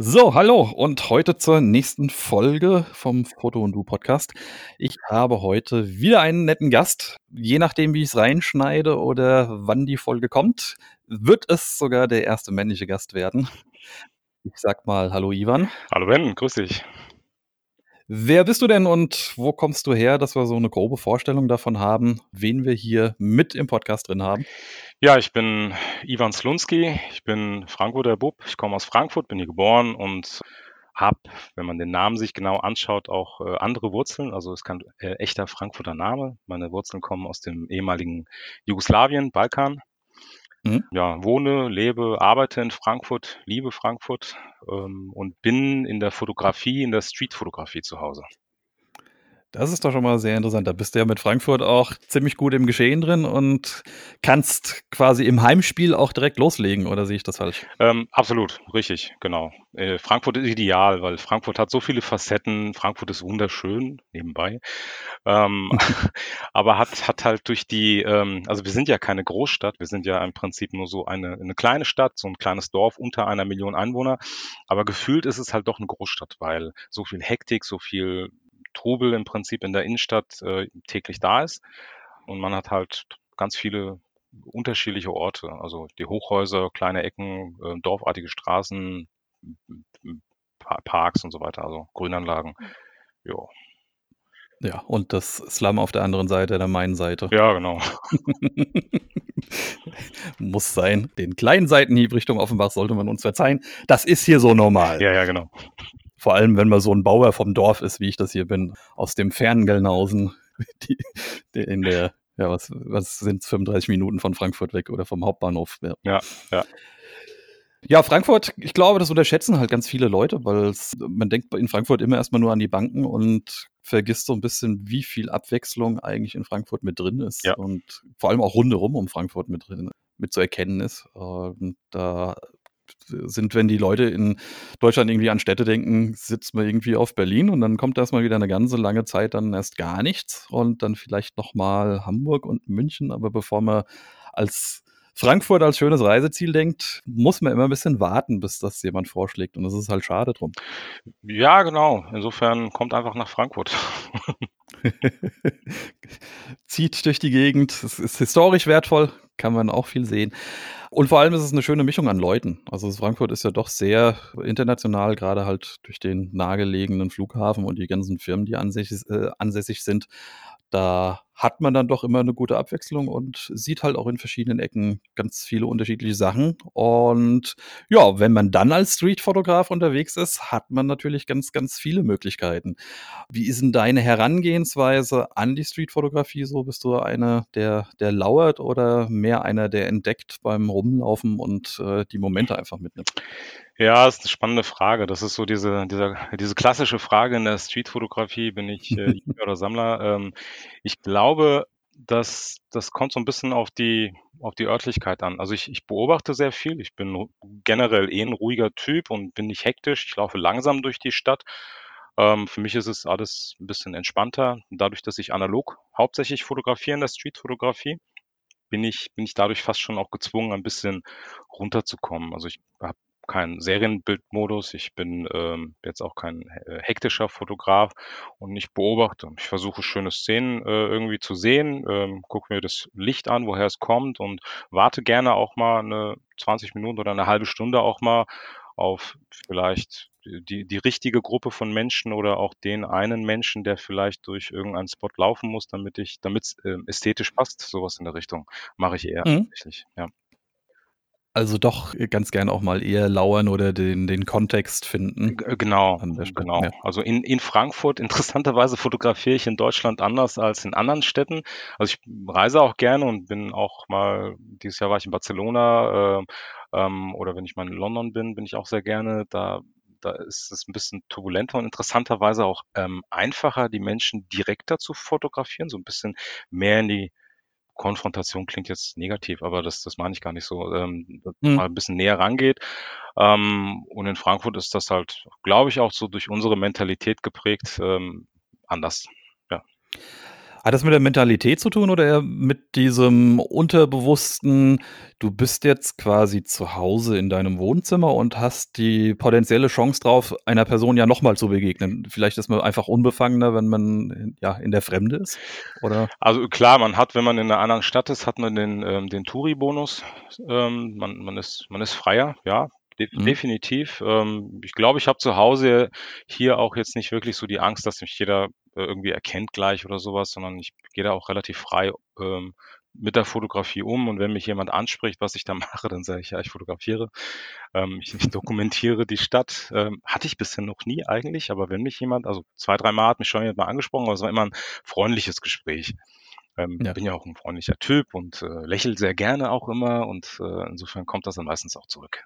So, hallo und heute zur nächsten Folge vom Foto und Du Podcast. Ich habe heute wieder einen netten Gast. Je nachdem, wie ich es reinschneide oder wann die Folge kommt, wird es sogar der erste männliche Gast werden. Ich sag mal Hallo Ivan. Hallo Ben, grüß dich. Wer bist du denn und wo kommst du her, dass wir so eine grobe Vorstellung davon haben, wen wir hier mit im Podcast drin haben? Ja, ich bin Ivan Slunski, ich bin Frankfurter Bub, ich komme aus Frankfurt, bin hier geboren und habe, wenn man den Namen sich genau anschaut, auch äh, andere Wurzeln. Also es ist kein äh, echter Frankfurter Name. Meine Wurzeln kommen aus dem ehemaligen Jugoslawien, Balkan. Mhm. Ja, wohne, lebe, arbeite in Frankfurt, liebe Frankfurt ähm, und bin in der Fotografie, in der Streetfotografie zu Hause. Das ist doch schon mal sehr interessant. Da bist du ja mit Frankfurt auch ziemlich gut im Geschehen drin und kannst quasi im Heimspiel auch direkt loslegen, oder sehe ich das falsch? Ähm, absolut, richtig, genau. Äh, Frankfurt ist ideal, weil Frankfurt hat so viele Facetten. Frankfurt ist wunderschön, nebenbei. Ähm, aber hat, hat halt durch die, ähm, also wir sind ja keine Großstadt, wir sind ja im Prinzip nur so eine, eine kleine Stadt, so ein kleines Dorf unter einer Million Einwohner. Aber gefühlt ist es halt doch eine Großstadt, weil so viel Hektik, so viel Trubel im Prinzip in der Innenstadt äh, täglich da ist. Und man hat halt ganz viele unterschiedliche Orte, also die Hochhäuser, kleine Ecken, äh, dorfartige Straßen, Parks und so weiter, also Grünanlagen. Ja. Ja, und das Slum auf der anderen Seite, der Main-Seite. Ja, genau. Muss sein. Den kleinen Seitenhieb Richtung Offenbach sollte man uns verzeihen. Das ist hier so normal. Ja, ja, genau. Vor allem, wenn man so ein Bauer vom Dorf ist, wie ich das hier bin, aus dem fernen Gelnhausen, die, die in der, ja, was, was sind 35 Minuten von Frankfurt weg oder vom Hauptbahnhof. Ja, ja. ja. Ja, Frankfurt, ich glaube, das unterschätzen halt ganz viele Leute, weil man denkt in Frankfurt immer erstmal nur an die Banken und vergisst so ein bisschen, wie viel Abwechslung eigentlich in Frankfurt mit drin ist ja. und vor allem auch rundherum um Frankfurt mit drin mit zu erkennen ist. Und da sind, wenn die Leute in Deutschland irgendwie an Städte denken, sitzt man irgendwie auf Berlin und dann kommt erstmal wieder eine ganze lange Zeit dann erst gar nichts und dann vielleicht nochmal Hamburg und München. Aber bevor man als Frankfurt als schönes Reiseziel denkt, muss man immer ein bisschen warten, bis das jemand vorschlägt. Und das ist halt schade drum. Ja, genau. Insofern kommt einfach nach Frankfurt. Zieht durch die Gegend. Es ist historisch wertvoll, kann man auch viel sehen. Und vor allem ist es eine schöne Mischung an Leuten. Also Frankfurt ist ja doch sehr international, gerade halt durch den nahegelegenen Flughafen und die ganzen Firmen, die ansässig, äh, ansässig sind. Da hat man dann doch immer eine gute Abwechslung und sieht halt auch in verschiedenen Ecken ganz viele unterschiedliche Sachen. Und ja, wenn man dann als Streetfotograf unterwegs ist, hat man natürlich ganz, ganz viele Möglichkeiten. Wie ist denn deine Herangehensweise an die Streetfotografie so? Bist du einer, der, der lauert oder mehr einer, der entdeckt beim Rumlaufen und äh, die Momente einfach mitnimmt? Ja, das ist eine spannende Frage. Das ist so diese, diese, diese klassische Frage in der Streetfotografie, bin ich äh, oder Sammler? Ähm, ich glaube, dass das kommt so ein bisschen auf die, auf die Örtlichkeit an. Also ich, ich beobachte sehr viel. Ich bin generell eh ein ruhiger Typ und bin nicht hektisch. Ich laufe langsam durch die Stadt. Ähm, für mich ist es alles ein bisschen entspannter. Dadurch, dass ich analog hauptsächlich fotografiere in der Streetfotografie, bin ich, bin ich dadurch fast schon auch gezwungen, ein bisschen runterzukommen. Also ich habe kein Serienbildmodus, ich bin ähm, jetzt auch kein äh, hektischer Fotograf und ich beobachte. Ich versuche schöne Szenen äh, irgendwie zu sehen, ähm, gucke mir das Licht an, woher es kommt und warte gerne auch mal eine 20 Minuten oder eine halbe Stunde auch mal auf vielleicht die, die richtige Gruppe von Menschen oder auch den einen Menschen, der vielleicht durch irgendeinen Spot laufen muss, damit ich, damit es äh, ästhetisch passt, sowas in der Richtung, mache ich eher mhm. tatsächlich, ja. Also doch ganz gern auch mal eher lauern oder den, den Kontext finden. Genau, genau. Ja. Also in, in Frankfurt, interessanterweise fotografiere ich in Deutschland anders als in anderen Städten. Also ich reise auch gerne und bin auch mal, dieses Jahr war ich in Barcelona äh, ähm, oder wenn ich mal in London bin, bin ich auch sehr gerne. Da da ist es ein bisschen turbulenter und interessanterweise auch ähm, einfacher, die Menschen direkter zu fotografieren, so ein bisschen mehr in die Konfrontation klingt jetzt negativ, aber das, das meine ich gar nicht so, ähm, mhm. mal ein bisschen näher rangeht. Ähm, und in Frankfurt ist das halt, glaube ich, auch so durch unsere Mentalität geprägt, ähm, anders. Ja. Hat das mit der Mentalität zu tun oder eher mit diesem unterbewussten, du bist jetzt quasi zu Hause in deinem Wohnzimmer und hast die potenzielle Chance drauf, einer Person ja nochmal zu begegnen? Vielleicht ist man einfach unbefangener, wenn man ja in der Fremde ist, oder? Also klar, man hat, wenn man in einer anderen Stadt ist, hat man den, ähm, den Touri-Bonus. Ähm, man, man, ist, man ist freier, ja, de Mhm. definitiv. Ähm, ich glaube, ich habe zu Hause hier auch jetzt nicht wirklich so die Angst, dass mich jeder äh, irgendwie erkennt gleich oder sowas, sondern ich gehe da auch relativ frei ähm, mit der Fotografie um. Und wenn mich jemand anspricht, was ich da mache, dann sage ich, ja, ich fotografiere. Ähm, ich, ich dokumentiere die Stadt. Ähm, hatte ich bisher noch nie eigentlich, aber wenn mich jemand, also zwei, drei Mal hat mich schon jemand mal angesprochen, aber es war immer ein freundliches Gespräch. Ähm, Ja. bin ja auch ein freundlicher Typ und äh, lächel sehr gerne auch immer und äh, insofern kommt das dann meistens auch zurück.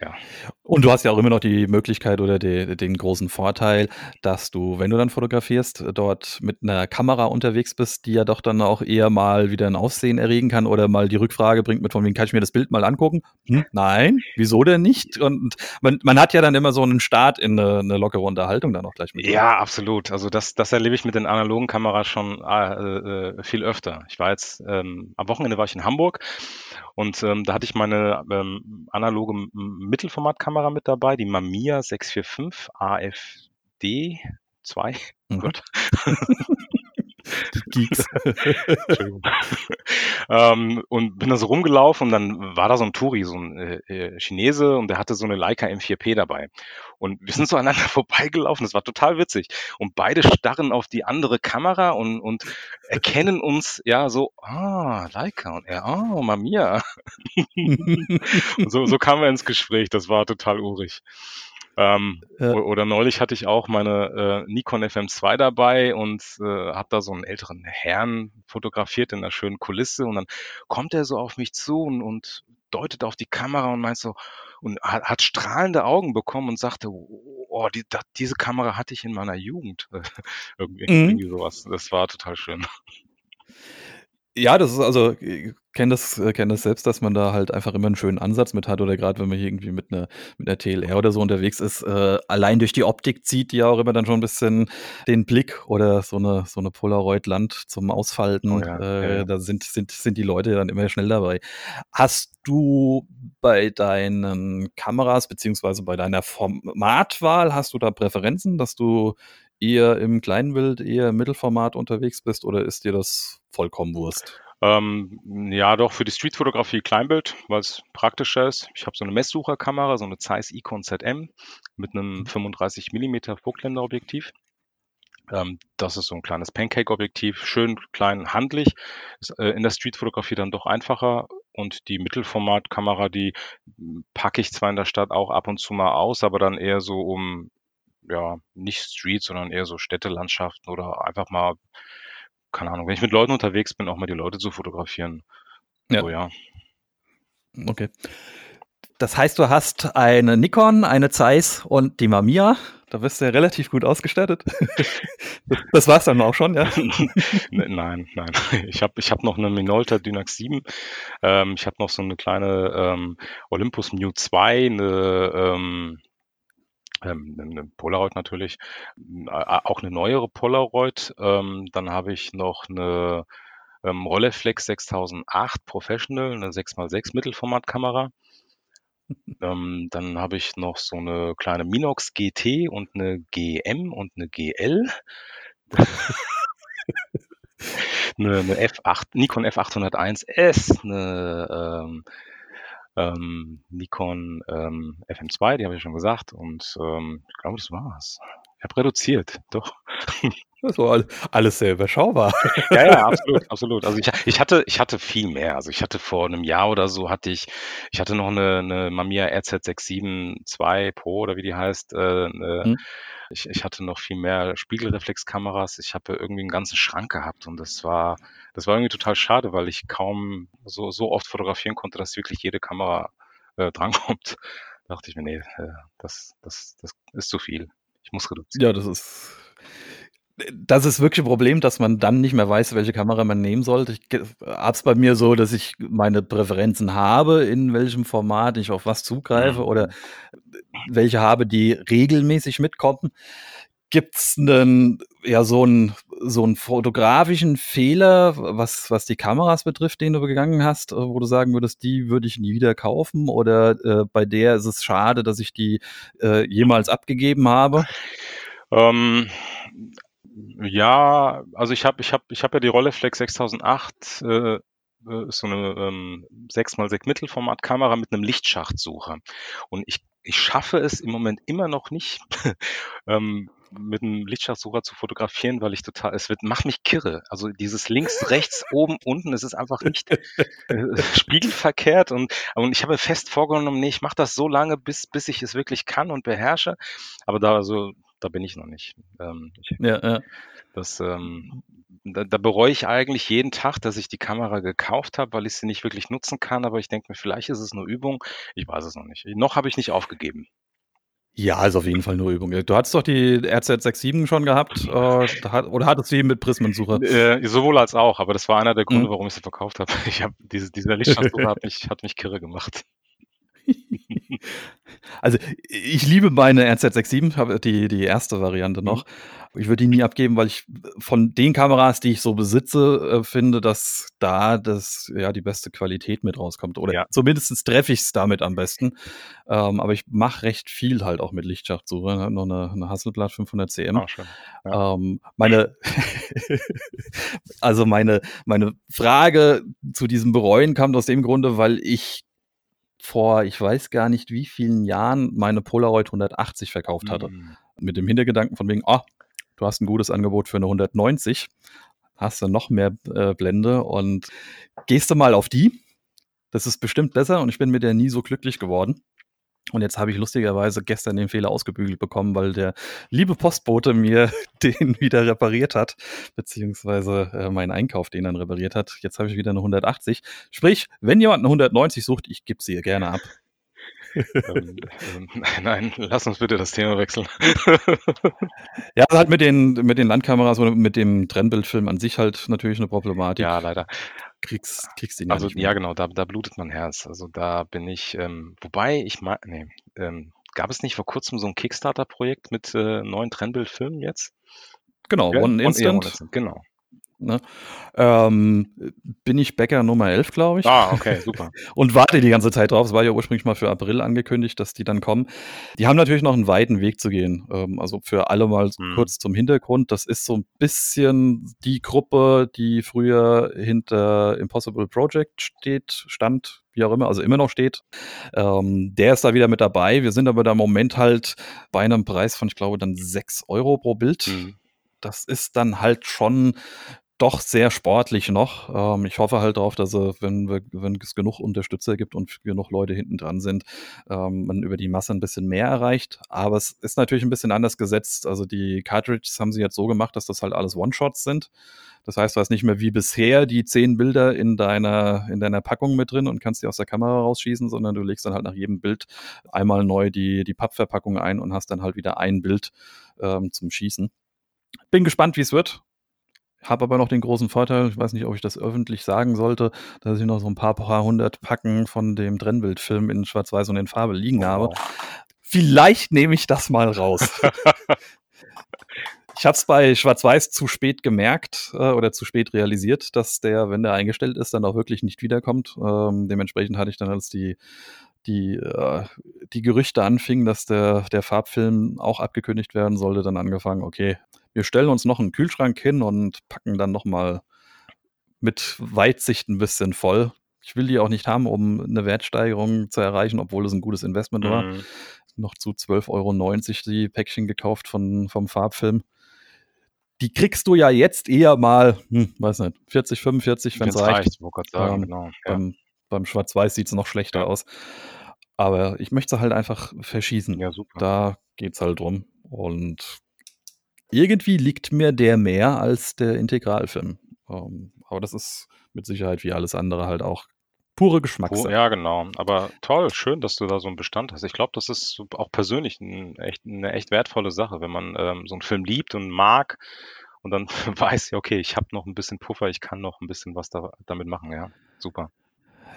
Ja. Und du hast ja auch immer noch die Möglichkeit oder de den großen Vorteil, dass du, wenn du dann fotografierst, dort mit einer Kamera unterwegs bist, die ja doch dann auch eher mal wieder ein Aufsehen erregen kann oder mal die Rückfrage bringt mit von wegen: „Kann ich mir das Bild mal angucken?“ „Hm, nein, wieso denn nicht?“ Und man man hat ja dann immer so einen Start in eine 'ne lockere Unterhaltung dann auch gleich mit? Ja, absolut. Also das das erlebe ich mit den analogen Kameras schon, ah, äh, viel öfter. Ich war jetzt ähm, am Wochenende war ich in Hamburg und, ähm, da hatte ich meine, ähm, analoge M Mittelformatkamera mit dabei, die Mamiya 645 AFD 2. Oh Mhm. Gott. Die Geeks. Ähm, und bin da so rumgelaufen und dann war da so 'n Touri, so 'n, äh, äh, Chinese und der hatte so 'ne Leica M4P dabei. Und wir sind so aneinander vorbeigelaufen, das war total witzig. Und beide starren auf die andere Kamera und und erkennen uns, ja, so: „Ah, Leica“ und er: „Oh, Mamiya.“ Und so so kamen wir ins Gespräch, das war total urig. Ähm, Ja. oder neulich hatte ich auch meine, äh, Nikon FM2 dabei und, äh, habe da so 'n älteren Herrn fotografiert in 'ner schönen Kulisse und dann kommt er so auf mich zu und und deutet auf die Kamera und meint so und ha hat strahlende Augen bekommen und sagte: „Oh, die da diese Kamera hatte ich in meiner Jugend.“ Irgendwie Mhm. irgendwie so was. Das war total schön. Ja, das ist also äh, kenne das äh, kenne das selbst, dass man da halt einfach immer 'n schönen Ansatz mit hat oder grad wenn man hier irgendwie mit 'ner mit 'ner TLR oder so unterwegs ist, äh, allein durch die Optik zieht die ja auch immer dann schon 'n bisschen den Blick oder so 'ne so 'ne Polaroid-Land zum Oh Ausfalten. ja, ja, Äh, ja. da sind sind sind die Leute dann immer schnell dabei. Hast du bei deinen Kameras beziehungsweise bei deiner Formatwahl hast du da Präferenzen, dass du eher im Kleinbild, eher im Mittelformat unterwegs bist oder ist dir das vollkommen Wurst? Ähm, ja doch, für die Streetfotografie Kleinbild, weil's praktischer ist. Ich habe so 'ne Messsucherkamera, so 'ne Zeiss Ikon ZM mit 'nem Mhm. 35 Millimeter Hochblende-Objektiv. Ähm, das ist so 'n kleines Pancake-Objektiv, schön klein, handlich. Ist, äh, in der Streetfotografie dann doch einfacher und die Mittelformatkamera, die, hm, packe ich zwar in der Stadt auch ab und zu mal aus, aber dann eher so um ja, nicht Street, sondern eher so Städtelandschaften oder einfach mal keine Ahnung, wenn ich mit Leuten unterwegs bin, auch mal die Leute zu fotografieren. Ja. So, ja. Okay. Das heißt, du hast eine Nikon, eine Zeiss und die Mamiya. Da bist du ja relativ gut ausgestattet. Das war's dann auch schon, ja? N nein, nein. Ich habe ich habe noch 'ne Minolta Dynax 7. Ähm, ich habe noch so 'ne kleine, ähm, Olympus Mute 2, 'ne, ähm ähm, 'ne Polaroid natürlich, hm, auch 'ne neuere Polaroid. Ähm, dann habe ich noch 'ne, ähm, Rolleiflex 6008 Professional, 'ne 6x6 Mittelformatkamera. Dann habe ich noch so 'ne kleine Minox GT und 'ne GM und 'ne GL. 'Ne 'ne F8 Nikon F801S, 'ne, ähm, ähm, Nikon, ähm, FM2, die habe ich schon gesagt und, ähm, ich glaube, das war's. Ich habe reduziert, doch. Das war all alles sehr überschaubar. Ja, ja, absolut, absolut. Also, ich ich hatte ich hatte viel mehr. Also, ich hatte vor 'nem Jahr oder so hatte ich ich hatte noch 'ne 'ne Mamiya RZ67 II Pro oder wie die heißt, äh, 'ne Mhm. ich ich hatte noch viel mehr Spiegelreflexkameras. Ich habe irgendwie 'n ganzen Schrank gehabt und das war das war irgendwie total schade, weil ich kaum so so oft fotografieren konnte, dass wirklich jede Kamera, äh, drankommt. Dachte ich mir: „Ne, äh, das das das ist zu viel. Ich muss Ja, reduzieren.“ das ist das ist wirklich 'n Problem, dass man dann nicht mehr weiß, welche Kamera man nehmen sollte. Ich habe es bei mir so, dass ich meine Präferenzen habe, in welchem Format ich auf was zugreife oder Mhm. welche habe, die regelmäßig mitkommen. Gibt's 'nen ja, so 'n so einen fotografischen Fehler, was, was die Kameras betrifft, den du begangen hast, äh, wo du sagen würdest, die würde ich nie wieder kaufen? Oder äh, bei der ist es schade, dass ich die äh, jemals abgegeben habe? Ähm, ja, also ich habe ich hab, ich hab ja die Rolleiflex 6008 äh, äh, ist so eine ähm, 6x6 Mittelformatkamera mit einem Lichtschachtsucher. Und ich, ich schaffe es im Moment immer noch nicht, ähm, mit einem Lichtschachtsucher zu fotografieren, weil ich total, es wird, macht mich kirre. Also dieses links, rechts, oben, unten, es ist einfach nicht äh, spiegelverkehrt und, und ich habe fest vorgenommen, nee, ich mache das so lange, bis, bis ich es wirklich kann und beherrsche. Aber da, also, da bin ich noch nicht. Ähm, ich, ja, ja. Das, ähm, da, da bereue ich eigentlich jeden Tag, dass ich die Kamera gekauft habe, weil ich sie nicht wirklich nutzen kann. Aber ich denke mir, vielleicht ist es nur Übung. Ich weiß es noch nicht. Noch habe ich nicht aufgegeben. Ja, ist auf jeden Fall nur Übung. Du hattest doch die RZ67 schon gehabt, äh, oder hattest du die mit Prismensucher? Äh, sowohl als auch, aber das war einer der Gründe, mhm. warum ich sie verkauft habe. Ich habe diese, dieser Lichtschaltsucher hat mich, hat mich kirre gemacht. Also ich liebe meine RZ67, die, die erste Variante noch. Mhm. Ich würde die nie abgeben, weil ich von den Kameras, die ich so besitze, äh, finde, dass da das, ja, die beste Qualität mit rauskommt. Oder ja. zumindest treffe ich es damit am besten. Ähm, aber ich mache recht viel halt auch mit Lichtschachtsuche. Ich habe noch eine, eine Hasselblad 500 cm. Ja. ähm, meine, also meine, meine Frage zu diesem Bereuen kam aus dem Grunde, weil ich vor, ich weiß gar nicht wie vielen Jahren, meine Polaroid 180 verkauft hatte. Mhm. Mit dem Hintergedanken von wegen, oh, du hast ein gutes Angebot für eine 190, hast du noch mehr äh, Blende und gehst du mal auf die. Das ist bestimmt besser und ich bin mit der nie so glücklich geworden. Und jetzt habe ich lustigerweise gestern den Fehler ausgebügelt bekommen, weil der liebe Postbote mir den wieder repariert hat, beziehungsweise äh, meinen Einkauf den dann repariert hat. Jetzt habe ich wieder eine 180. Sprich, wenn jemand eine 190 sucht, ich gebe sie ihr gerne ab. ähm, ähm, nein, lass uns bitte das Thema wechseln. ja, halt mit den, mit den Landkameras oder mit dem Trennbildfilm an sich halt natürlich eine Problematik. Ja, leider kriegst, kriegst ihn ja Also ja, genau, da, da blutet mein Herz. Also da bin ich, ähm, wobei ich mal, nee, ähm, gab es nicht vor kurzem so ein Kickstarter-Projekt mit äh, neuen Trennbildfilmen jetzt? Genau, ja? One Instant. One Instant. Genau. Ne? Ähm, bin ich Bäcker Nummer 11, glaube ich. Ah, okay, super. und warte die ganze Zeit drauf. Es war ja ursprünglich mal für April angekündigt, dass die dann kommen. Die haben natürlich noch einen weiten Weg zu gehen. Ähm, also für alle mal hm. kurz zum Hintergrund. Das ist so ein bisschen die Gruppe, die früher hinter Impossible Project steht, stand, wie auch immer, also immer noch steht. Ähm, der ist da wieder mit dabei. Wir sind aber da im Moment halt bei einem Preis von, ich glaube, dann 6 Euro pro Bild. Hm das ist dann halt schon doch sehr sportlich noch. Ähm, ich hoffe halt darauf, dass wenn, wir, wenn es genug Unterstützer gibt und genug Leute hinten dran sind, ähm, man über die Masse ein bisschen mehr erreicht. Aber es ist natürlich ein bisschen anders gesetzt. Also die Cartridges haben sie jetzt so gemacht, dass das halt alles One-Shots sind. Das heißt, du hast nicht mehr wie bisher die zehn Bilder in deiner, in deiner Packung mit drin und kannst die aus der Kamera rausschießen, sondern du legst dann halt nach jedem Bild einmal neu die, die Pappverpackung ein und hast dann halt wieder ein Bild ähm, zum Schießen. Bin gespannt, wie es wird. Habe aber noch den großen Vorteil, ich weiß nicht, ob ich das öffentlich sagen sollte, dass ich noch so ein paar, paar hundert Packen von dem Trennbildfilm in Schwarz-Weiß und in Farbe liegen oh. habe. Vielleicht nehme ich das mal raus. ich habe es bei Schwarz-Weiß zu spät gemerkt äh, oder zu spät realisiert, dass der, wenn der eingestellt ist, dann auch wirklich nicht wiederkommt. Ähm, dementsprechend hatte ich dann, als die die, äh, die Gerüchte anfingen, dass der, der Farbfilm auch abgekündigt werden sollte, dann angefangen, okay, wir stellen uns noch einen Kühlschrank hin und packen dann nochmal mit Weitsicht ein bisschen voll. Ich will die auch nicht haben, um eine Wertsteigerung zu erreichen, obwohl es ein gutes Investment mhm. war. Noch zu 12,90 Euro die Päckchen gekauft von, vom Farbfilm. Die kriegst du ja jetzt eher mal, hm, weiß nicht, 40, 45, wenn es reicht. reicht sagen, ähm, genau. Ja. Beim, beim Schwarz-Weiß sieht es noch schlechter ja. aus. Aber ich möchte halt einfach verschießen. Ja, super. Da geht es halt drum. Und irgendwie liegt mir der mehr als der Integralfilm. Ähm, aber das ist mit Sicherheit wie alles andere halt auch pure Geschmackssache. Ja, genau. Aber toll, schön, dass du da so einen Bestand hast. Ich glaube, das ist auch persönlich ein echt, eine echt wertvolle Sache, wenn man ähm, so einen Film liebt und mag und dann weiß ja, okay, ich habe noch ein bisschen Puffer, ich kann noch ein bisschen was da, damit machen. Ja, super.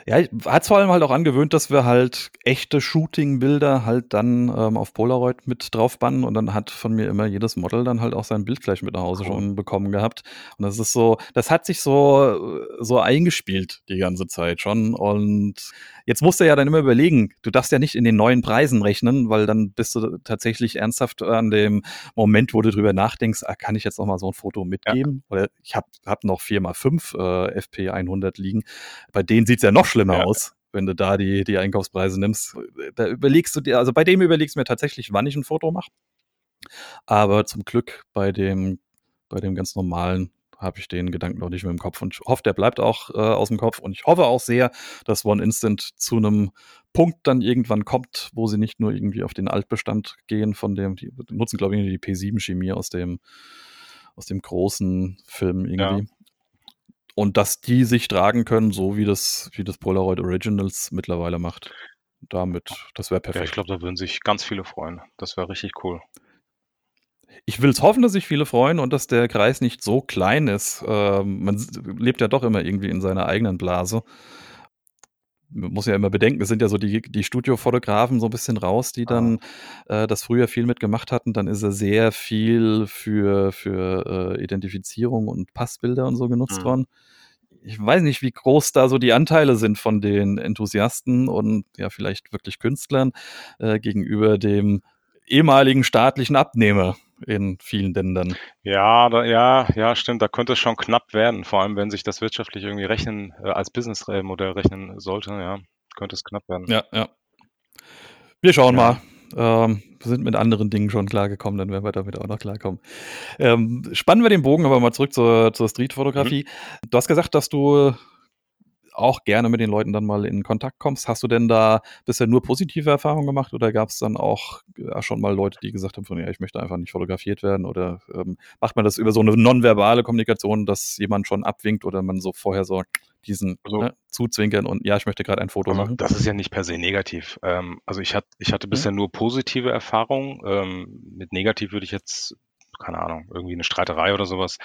Ja, hat's vor allem halt auch angewöhnt, dass wir halt echte Shooting-Bilder halt dann, ähm, auf Polaroid mit draufbannen und dann hat von mir immer jedes Model dann halt auch sein Bild gleich mit nach Hause Cool. schon bekommen gehabt. Und das ist so das hat sich so so eingespielt die ganze Zeit schon. Und jetzt musst du ja dann immer überlegen, du darfst ja nicht in den neuen Preisen rechnen, weil dann bist du tatsächlich ernsthaft an dem Moment, wo du drüber nachdenkst: „Ah, kann ich jetzt noch mal so 'n Foto Ja. mitgeben?“ Oder ich habe habe noch 4x5, äh, FP100 liegen. Bei denen sieht's ja noch schlimmer Ja. aus, wenn du da die die Einkaufspreise nimmst. Da überlegst du dir also, bei dem überlegst du mir tatsächlich, wann ich 'n Foto mache. Aber zum Glück bei dem bei dem ganz normalen habe ich den Gedanken noch nicht mehr im Kopf und ich hoffe, der bleibt auch, äh, aus'm Kopf. Und ich hoffe auch sehr, dass One Instant zu 'nem Punkt dann irgendwann kommt, wo sie nicht nur irgendwie auf den Altbestand gehen von dem die nutzen, glaube ich, die P7-Chemie aus dem aus dem großen Film Ja. Und dass die sich tragen können, so wie das wie das Polaroid Originals mittlerweile macht. Damit das wäre Ja, ich perfekt. glaube, da würden sich ganz viele freuen. Das wäre richtig cool. Ich will's hoffen, dass sich viele freuen und dass der Kreis nicht so klein ist. Ähm, man lebt ja doch immer irgendwie in seiner eigenen Blase. Man muss ja immer bedenken, es sind ja so die die Studiofotografen so 'n bisschen raus, die Ah. dann, äh, das früher viel mitgemacht hatten. Dann ist er sehr viel für für, äh, Identifizierung und Passbilder und so genutzt Mhm. worden. Ich weiß nicht, wie groß da so die Anteile sind von den Enthusiasten und ja, vielleicht wirklich Künstlern, äh, gegenüber dem ehemaligen staatlichen Abnehmer in vielen Ländern. Ja, da ja, ja, stimmt, da könnte es schon knapp werden, vor allem, wenn sich das wirtschaftlich irgendwie rechnen äh, als Business äh, Modell rechnen sollte, ja, könnte es knapp werden. Ja, ja. Wir schauen Ja. mal. Ähm, wir sind mit anderen Dingen schon klargekommen, dann werden wir damit auch noch klarkommen. Ähm, spannen wir den Bogen aber mal zurück zur zur Mhm. Streetfotografie. Du hast gesagt, dass du auch gerne mit den Leuten dann mal in Kontakt kommst. Hast du denn da bisher nur positive Erfahrungen gemacht oder gab's dann auch, ja, schon mal Leute, die gesagt haben von: „Ja, ich möchte einfach nicht fotografiert werden“, oder, ähm, macht man das über so 'ne nonverbale Kommunikation, dass jemand schon abwinkt oder man so vorher so diesen, Also ne, zuzwinkern und: „Ja, ich möchte grad ein Foto Also, machen“? das ist ja nicht per se negativ. Ähm, also, ich hat ich hatte Mhm. bisher nur positive Erfahrungen. Ähm, mit negativ würde ich jetzt, keine Ahnung, irgendwie 'ne Streiterei oder so was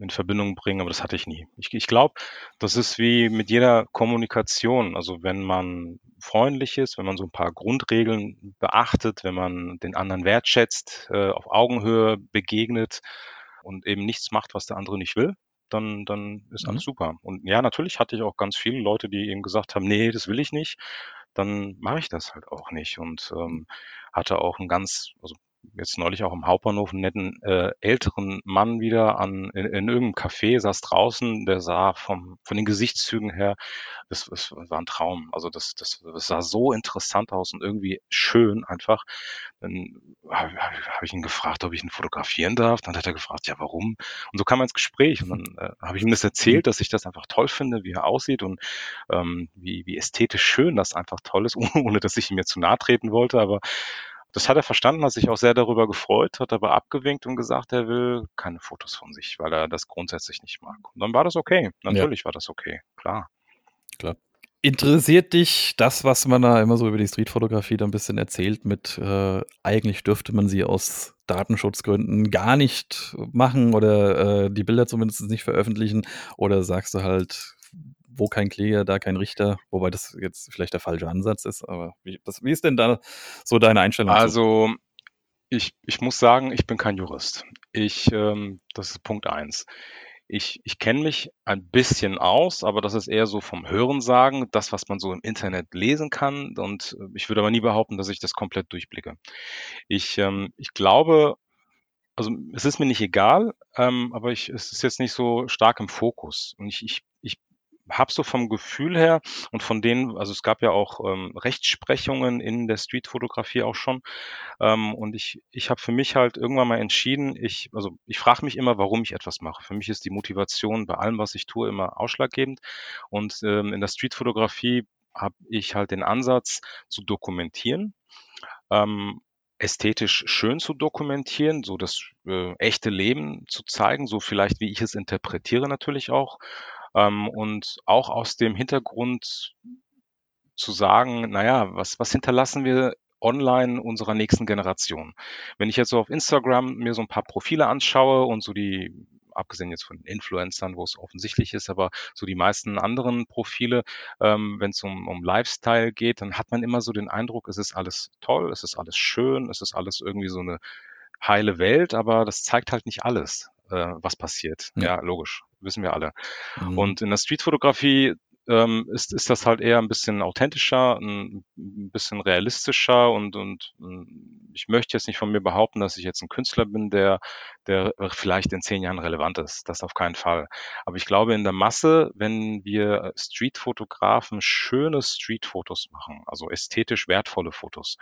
in Verbindung bringen, aber das hatte ich nie. Ich ich glaube, das ist wie mit jeder Kommunikation. Also, wenn man freundlich ist, wenn man so 'n paar Grundregeln beachtet, wenn man den anderen wertschätzt, äh, auf Augenhöhe begegnet und eben nichts macht, was der andere nicht will, dann dann ist alles Mhm. super. Und ja, natürlich hatte ich auch ganz viele Leute, die eben gesagt haben: „Ne, das will ich nicht.“ Dann mache ich das halt auch nicht und, ähm, hatte auch 'n ganz also, jetzt neulich auch im Hauptbahnhof 'n netten, äh, älteren Mann wieder an in in irgend 'nem Café, saß draußen, der sah vom von den Gesichtszügen her das das war 'n Traum. Also, das das das sah so interessant aus und irgendwie schön einfach. Dann ha ha habe ich ihn gefragt, ob ich ihn fotografieren darf. Dann hat er gefragt: „Ja, warum?“ Und so kam wir ins Gespräch und dann, äh, habe ich ihm das erzählt, dass ich das einfach toll finde, wie er aussieht und, ähm, wie wie ästhetisch schön das einfach toll ist, ohne dass ich ihm jetzt zu nahe treten wollte. Aber das hat er verstanden, hat sich auch sehr darüber gefreut, hat aber abgewinkt und gesagt, er will keine Fotos von sich, weil er das grundsätzlich nicht mag. Und dann war das okay. Ja. Natürlich war das okay, klar. Klar. Interessiert dich das, was man da immer so über die Streetfotografie dann 'n bisschen erzählt mit, äh, eigentlich dürfte man sie aus Datenschutzgründen gar nicht machen oder, äh, die Bilder zumindest nicht veröffentlichen? Oder sagst du halt: „Wo kein Kläger, da kein Richter“, wobei das jetzt vielleicht der falsche Ansatz ist, aber wie was wie ist denn da so deine Einstellung? Also, ich ich muss sagen, ich bin kein Jurist. Ich, ähm das ist Punkt 1. Ich ich kenne mich ein bisschen aus, aber das ist eher so vom Hörensagen, das, was man so im Internet lesen kann und ich würde aber nie behaupten, dass ich das komplett durchblicke. Ich, ähm ich glaube also, es ist mir nicht egal, ähm, aber ich es ist jetzt nicht so stark im Fokus. Und ich ich ich habe so vom Gefühl her und von denen also, es gab ja auch, ähm, Rechtsprechungen in der Streetfotografie auch schon. Ähm, und ich ich habe für mich halt irgendwann mal entschieden, ich also, ich frage mich immer, warum ich etwas mache. Für mich ist die Motivation bei allem, was ich tue, immer ausschlaggebend. Und, ähm, in der Streetfotografie habe ich halt den Ansatz zu dokumentieren, ähm, ästhetisch schön zu dokumentieren, so das, äh, echte Leben zu zeigen, so vielleicht, wie ich es interpretiere natürlich auch. Ähm, und auch aus dem Hintergrund zu sagen: „Na ja, was was hinterlassen wir online unserer nächsten Generation?“ Wenn ich jetzt so auf Instagram mir so 'n paar Profile anschaue und so die abgesehen jetzt von Influencern, wo es offensichtlich ist, aber so die meisten anderen Profile, ähm, wenn es um, um Lifestyle geht, dann hat man immer so den Eindruck, es ist alles toll, es ist alles schön, es ist alles irgendwie so eine heile Welt, aber das zeigt halt nicht alles, äh, was passiert. Ja. ja, logisch, wissen wir alle. Mhm. Und in der Streetfotografie ähm, ist, ist das halt eher ein bisschen authentischer, ein, ein bisschen realistischer und, und ich möchte jetzt nicht von mir behaupten, dass ich jetzt ein Künstler bin, der, der vielleicht in zehn Jahren relevant ist. Das auf keinen Fall. Aber ich glaube, in der Masse, wenn wir Streetfotografen schöne Streetfotos machen, also ästhetisch wertvolle Fotos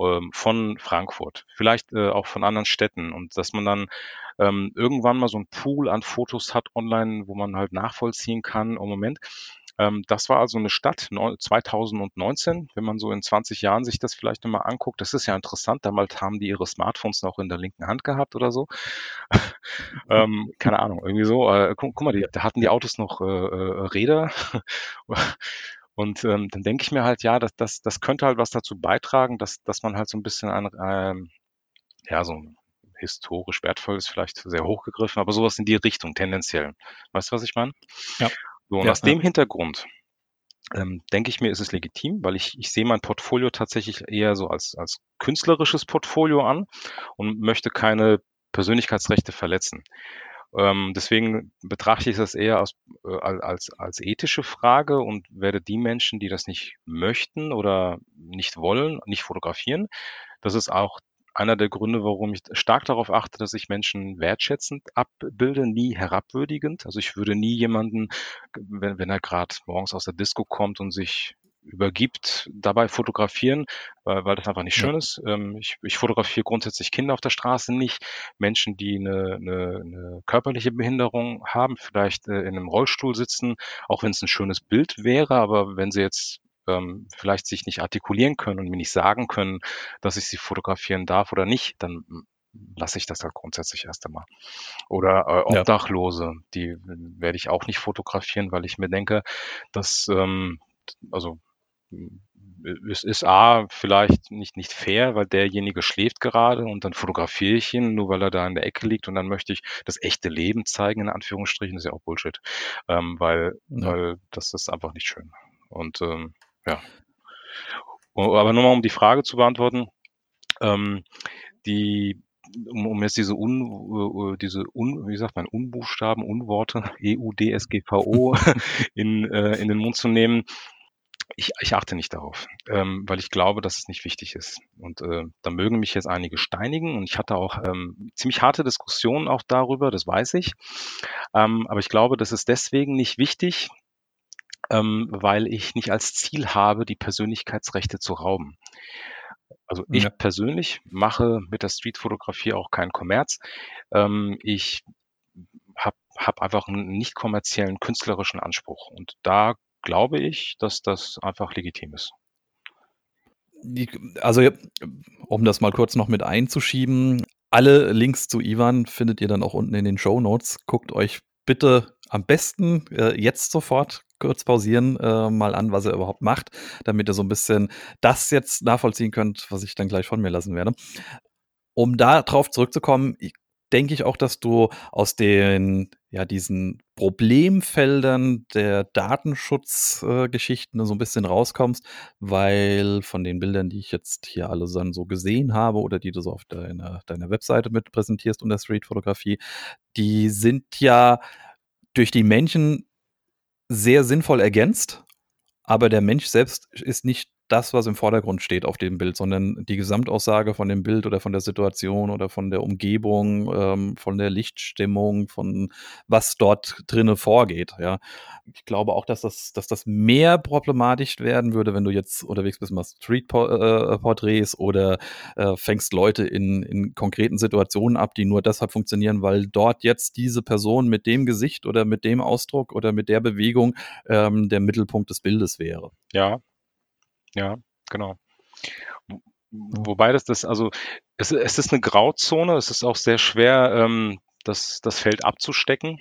ähm, von Frankfurt, vielleicht äh, auch von anderen Städten und dass man dann ähm, irgendwann mal so ein Pool an Fotos hat online, wo man halt nachvollziehen kann, oh Moment, ähm, das war also eine Stadt 2019, wenn man so in 20 Jahren sich das vielleicht nochmal anguckt. Das ist ja interessant. Damals haben die ihre Smartphones noch in der linken Hand gehabt oder so. ähm, keine Ahnung, irgendwie so. Äh, guck, guck, mal, die, da hatten die Autos noch äh, äh Räder. Und ähm, dann denke ich mir halt, ja, das, das, das könnte halt was dazu beitragen, dass, dass man halt so ein bisschen ein, ähm, ja, so ein historisch wertvoll ist vielleicht sehr hochgegriffen, aber sowas in die Richtung tendenziell. Weißt du, was ich meine? Ja. So, und ja, aus dem Hintergrund ähm, denke ich mir, ist es legitim, weil ich, ich sehe mein Portfolio tatsächlich eher so als, als künstlerisches Portfolio an und möchte keine Persönlichkeitsrechte verletzen. Ähm, deswegen betrachte ich das eher als, äh, als, als ethische Frage und werde die Menschen, die das nicht möchten oder nicht wollen, nicht fotografieren. Das ist auch einer der Gründe, warum ich stark darauf achte, dass ich Menschen wertschätzend abbilde, nie herabwürdigend. Also ich würde nie jemanden, wenn, wenn er gerade morgens aus der Disco kommt und sich übergibt, dabei fotografieren, weil, weil das einfach nicht schön ist. Ähm, ich, ich fotografiere grundsätzlich Kinder auf der Straße nicht, Menschen, die eine, eine, eine körperliche Behinderung haben, vielleicht äh, in einem Rollstuhl sitzen, auch wenn es ein schönes Bild wäre, aber wenn sie jetzt ähm, vielleicht sich nicht artikulieren können und mir nicht sagen können, dass ich sie fotografieren darf oder nicht, dann lasse ich das halt grundsätzlich erst einmal. Oder äh, Obdachlose, die werde ich auch nicht fotografieren, weil ich mir denke, dass ähm, also es ist A, vielleicht nicht, nicht fair, weil derjenige schläft gerade und dann fotografiere ich ihn, nur weil er da in der Ecke liegt und dann möchte ich das echte Leben zeigen, in Anführungsstrichen, das ist ja auch Bullshit, ähm, weil, ja. weil das ist einfach nicht schön. Und ähm, ja. Aber nur mal, um die Frage zu beantworten, ähm, die, um, um jetzt diese Un, diese Un, wie sagt man, Unbuchstaben, Unworte, EU, DSGVO in, äh, in den Mund zu nehmen, ich, ich achte nicht darauf, ähm, weil ich glaube, dass es nicht wichtig ist. Und äh, da mögen mich jetzt einige steinigen und ich hatte auch ähm, ziemlich harte Diskussionen auch darüber, das weiß ich. Ähm, aber ich glaube, das ist deswegen nicht wichtig, ähm, weil ich nicht als Ziel habe, die Persönlichkeitsrechte zu rauben. Also ich ja. persönlich mache mit der Streetfotografie auch keinen Kommerz. Ähm, ich habe hab einfach einen nicht kommerziellen künstlerischen Anspruch. Und da glaube ich, dass das einfach legitim ist. also, um das mal kurz noch mit einzuschieben, alle Links zu Ivan findet ihr dann auch unten in den Show Notes. Guckt euch bitte am besten äh, jetzt sofort kurz pausieren, äh, mal an, was er überhaupt macht, damit ihr so ein bisschen das jetzt nachvollziehen könnt, was ich dann gleich von mir lassen werde. Um da drauf zurückzukommen, denke ich auch, dass du aus den, ja, diesen Problemfeldern der Datenschutzgeschichten äh, so ein bisschen rauskommst, weil von den Bildern, die ich jetzt hier alle dann so gesehen habe oder die du so auf deiner, deiner Webseite mit präsentierst unter Streetfotografie, die sind ja durch die Menschen sehr sinnvoll ergänzt, aber der Mensch selbst ist nicht das, was im Vordergrund steht auf dem Bild, sondern die Gesamtaussage von dem Bild oder von der Situation oder von der Umgebung, ähm, von der Lichtstimmung, von was dort drinnen vorgeht. Ja, ich glaube auch, dass das, dass das mehr problematisch werden würde, wenn du jetzt unterwegs bist, machst Street-Porträts äh, oder äh, fängst Leute in, in konkreten Situationen ab, die nur deshalb funktionieren, weil dort jetzt diese Person mit dem Gesicht oder mit dem Ausdruck oder mit der Bewegung ähm, der Mittelpunkt des Bildes wäre. Ja, ja, genau. Wobei das das, also es, es ist eine Grauzone, es ist auch sehr schwer, ähm, das, das Feld abzustecken.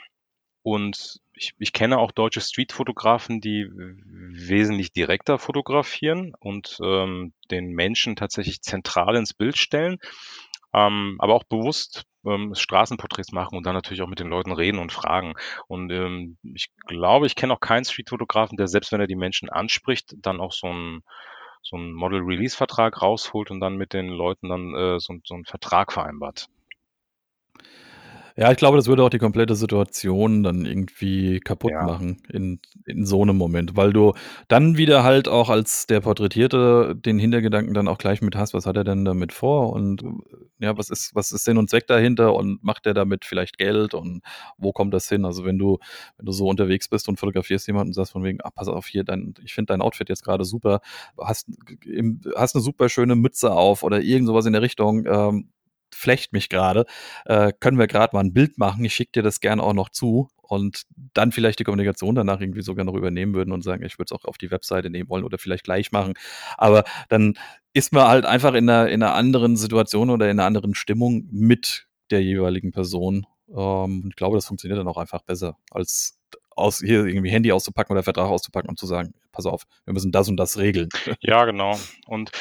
Und ich, ich kenne auch deutsche Streetfotografen, die wesentlich direkter fotografieren und ähm, den Menschen tatsächlich zentral ins Bild stellen, ähm, aber auch bewusst ähm, Straßenporträts machen und dann natürlich auch mit den Leuten reden und fragen. Und, ähm, ich glaube, ich kenne auch keinen Streetfotografen, der selbst wenn er die Menschen anspricht, dann auch so 'n so 'n Model-Release-Vertrag rausholt und dann mit den Leuten dann, äh, so so 'n Vertrag vereinbart. Ja, ich glaube, das würde auch die komplette Situation dann irgendwie kaputt Ja. machen in in so 'nem Moment, weil du dann wieder halt auch als der Porträtierte den Hintergedanken dann auch gleich mit hast: „Was hat er denn damit vor und, äh, ja, was ist was ist Sinn und Zweck dahinter und macht der damit vielleicht Geld und wo kommt das hin?“ Also, wenn du wenn du so unterwegs bist und fotografierst jemanden und sagst von wegen: „Ah, pass auf hier, dein ich finde dein Outfit jetzt grade super, hast im hast 'ne super schöne Mütze auf“ oder irgend so was in der Richtung, ähm, „flecht mich grade, äh, können wir grad mal 'n Bild machen? Ich schicke dir das gerne auch noch zu“ und dann vielleicht die Kommunikation danach irgendwie sogar noch übernehmen würden und sagen: „Ich würde es auch auf die Webseite nehmen wollen oder vielleicht gleich machen.“ Aber dann ist man halt einfach in 'ner in 'ner anderen Situation oder in 'ner anderen Stimmung mit der jeweiligen Person. Ähm, ich glaube, das funktioniert dann auch einfach besser, als aus hier irgendwie Handy auszupacken oder Vertrag auszupacken und zu sagen: „Pass auf, wir müssen das und das regeln.“ Ja, genau. Und,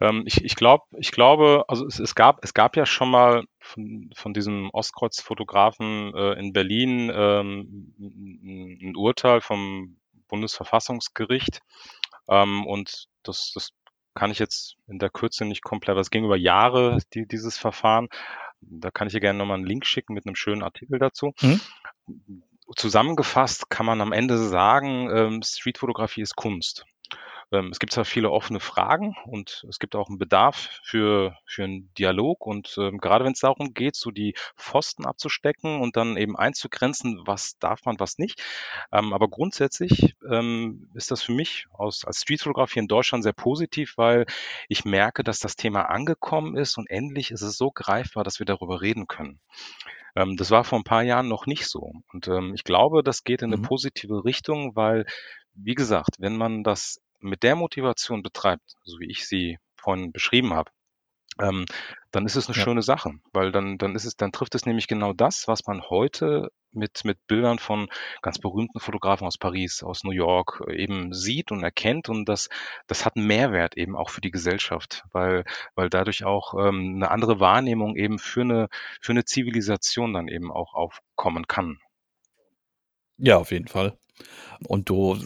ähm, ich ich glaube ich glaube also, es es gab es gab ja schon mal von von diesem Ostkreuz-Fotografen, äh, in Berlin, ähm, 'n 'n 'n Urteil vom Bundesverfassungsgericht. Ähm, und das das kann ich jetzt in der Kürze nicht komplett es ging über Jahre, die dieses Verfahren. Da kann ich dir gerne noch mal 'n Link schicken mit 'nem schönen Artikel dazu. Mhm. Zusammengefasst kann man am Ende sagen, ähm, Streetfotografie ist Kunst. Ähm, es gibt zwar viele offene Fragen und es gibt auch 'n Bedarf für für 'n Dialog und, ähm, grade wenn's darum geht, so die Pfosten abzustecken und dann eben einzugrenzen, was darf man, was nicht. Ähm, aber grundsätzlich, ähm, ist das für mich aus als Streetfotograf hier in Deutschland sehr positiv, weil ich merke, dass das Thema angekommen ist und endlich ist es so greifbar, dass wir darüber reden können. Ähm, das war vor 'n paar Jahren noch nicht so. Und, ähm, ich glaube, das geht in 'ne Mhm. positive Richtung, weil, wie gesagt, wenn man das mit der Motivation betreibt, so wie ich sie vorhin beschrieben habe, ähm, dann ist es 'ne Ja. schöne Sache, weil dann dann ist es dann trifft es nämlich genau das, was man heute mit mit Bildern von ganz berühmten Fotografen aus Paris, aus New York eben sieht und erkennt und das das hat 'n Mehrwert eben auch für die Gesellschaft, weil weil dadurch auch, ähm, 'ne andere Wahrnehmung eben für 'ne für 'ne Zivilisation dann eben auch aufkommen kann. Ja, auf jeden Fall. Und du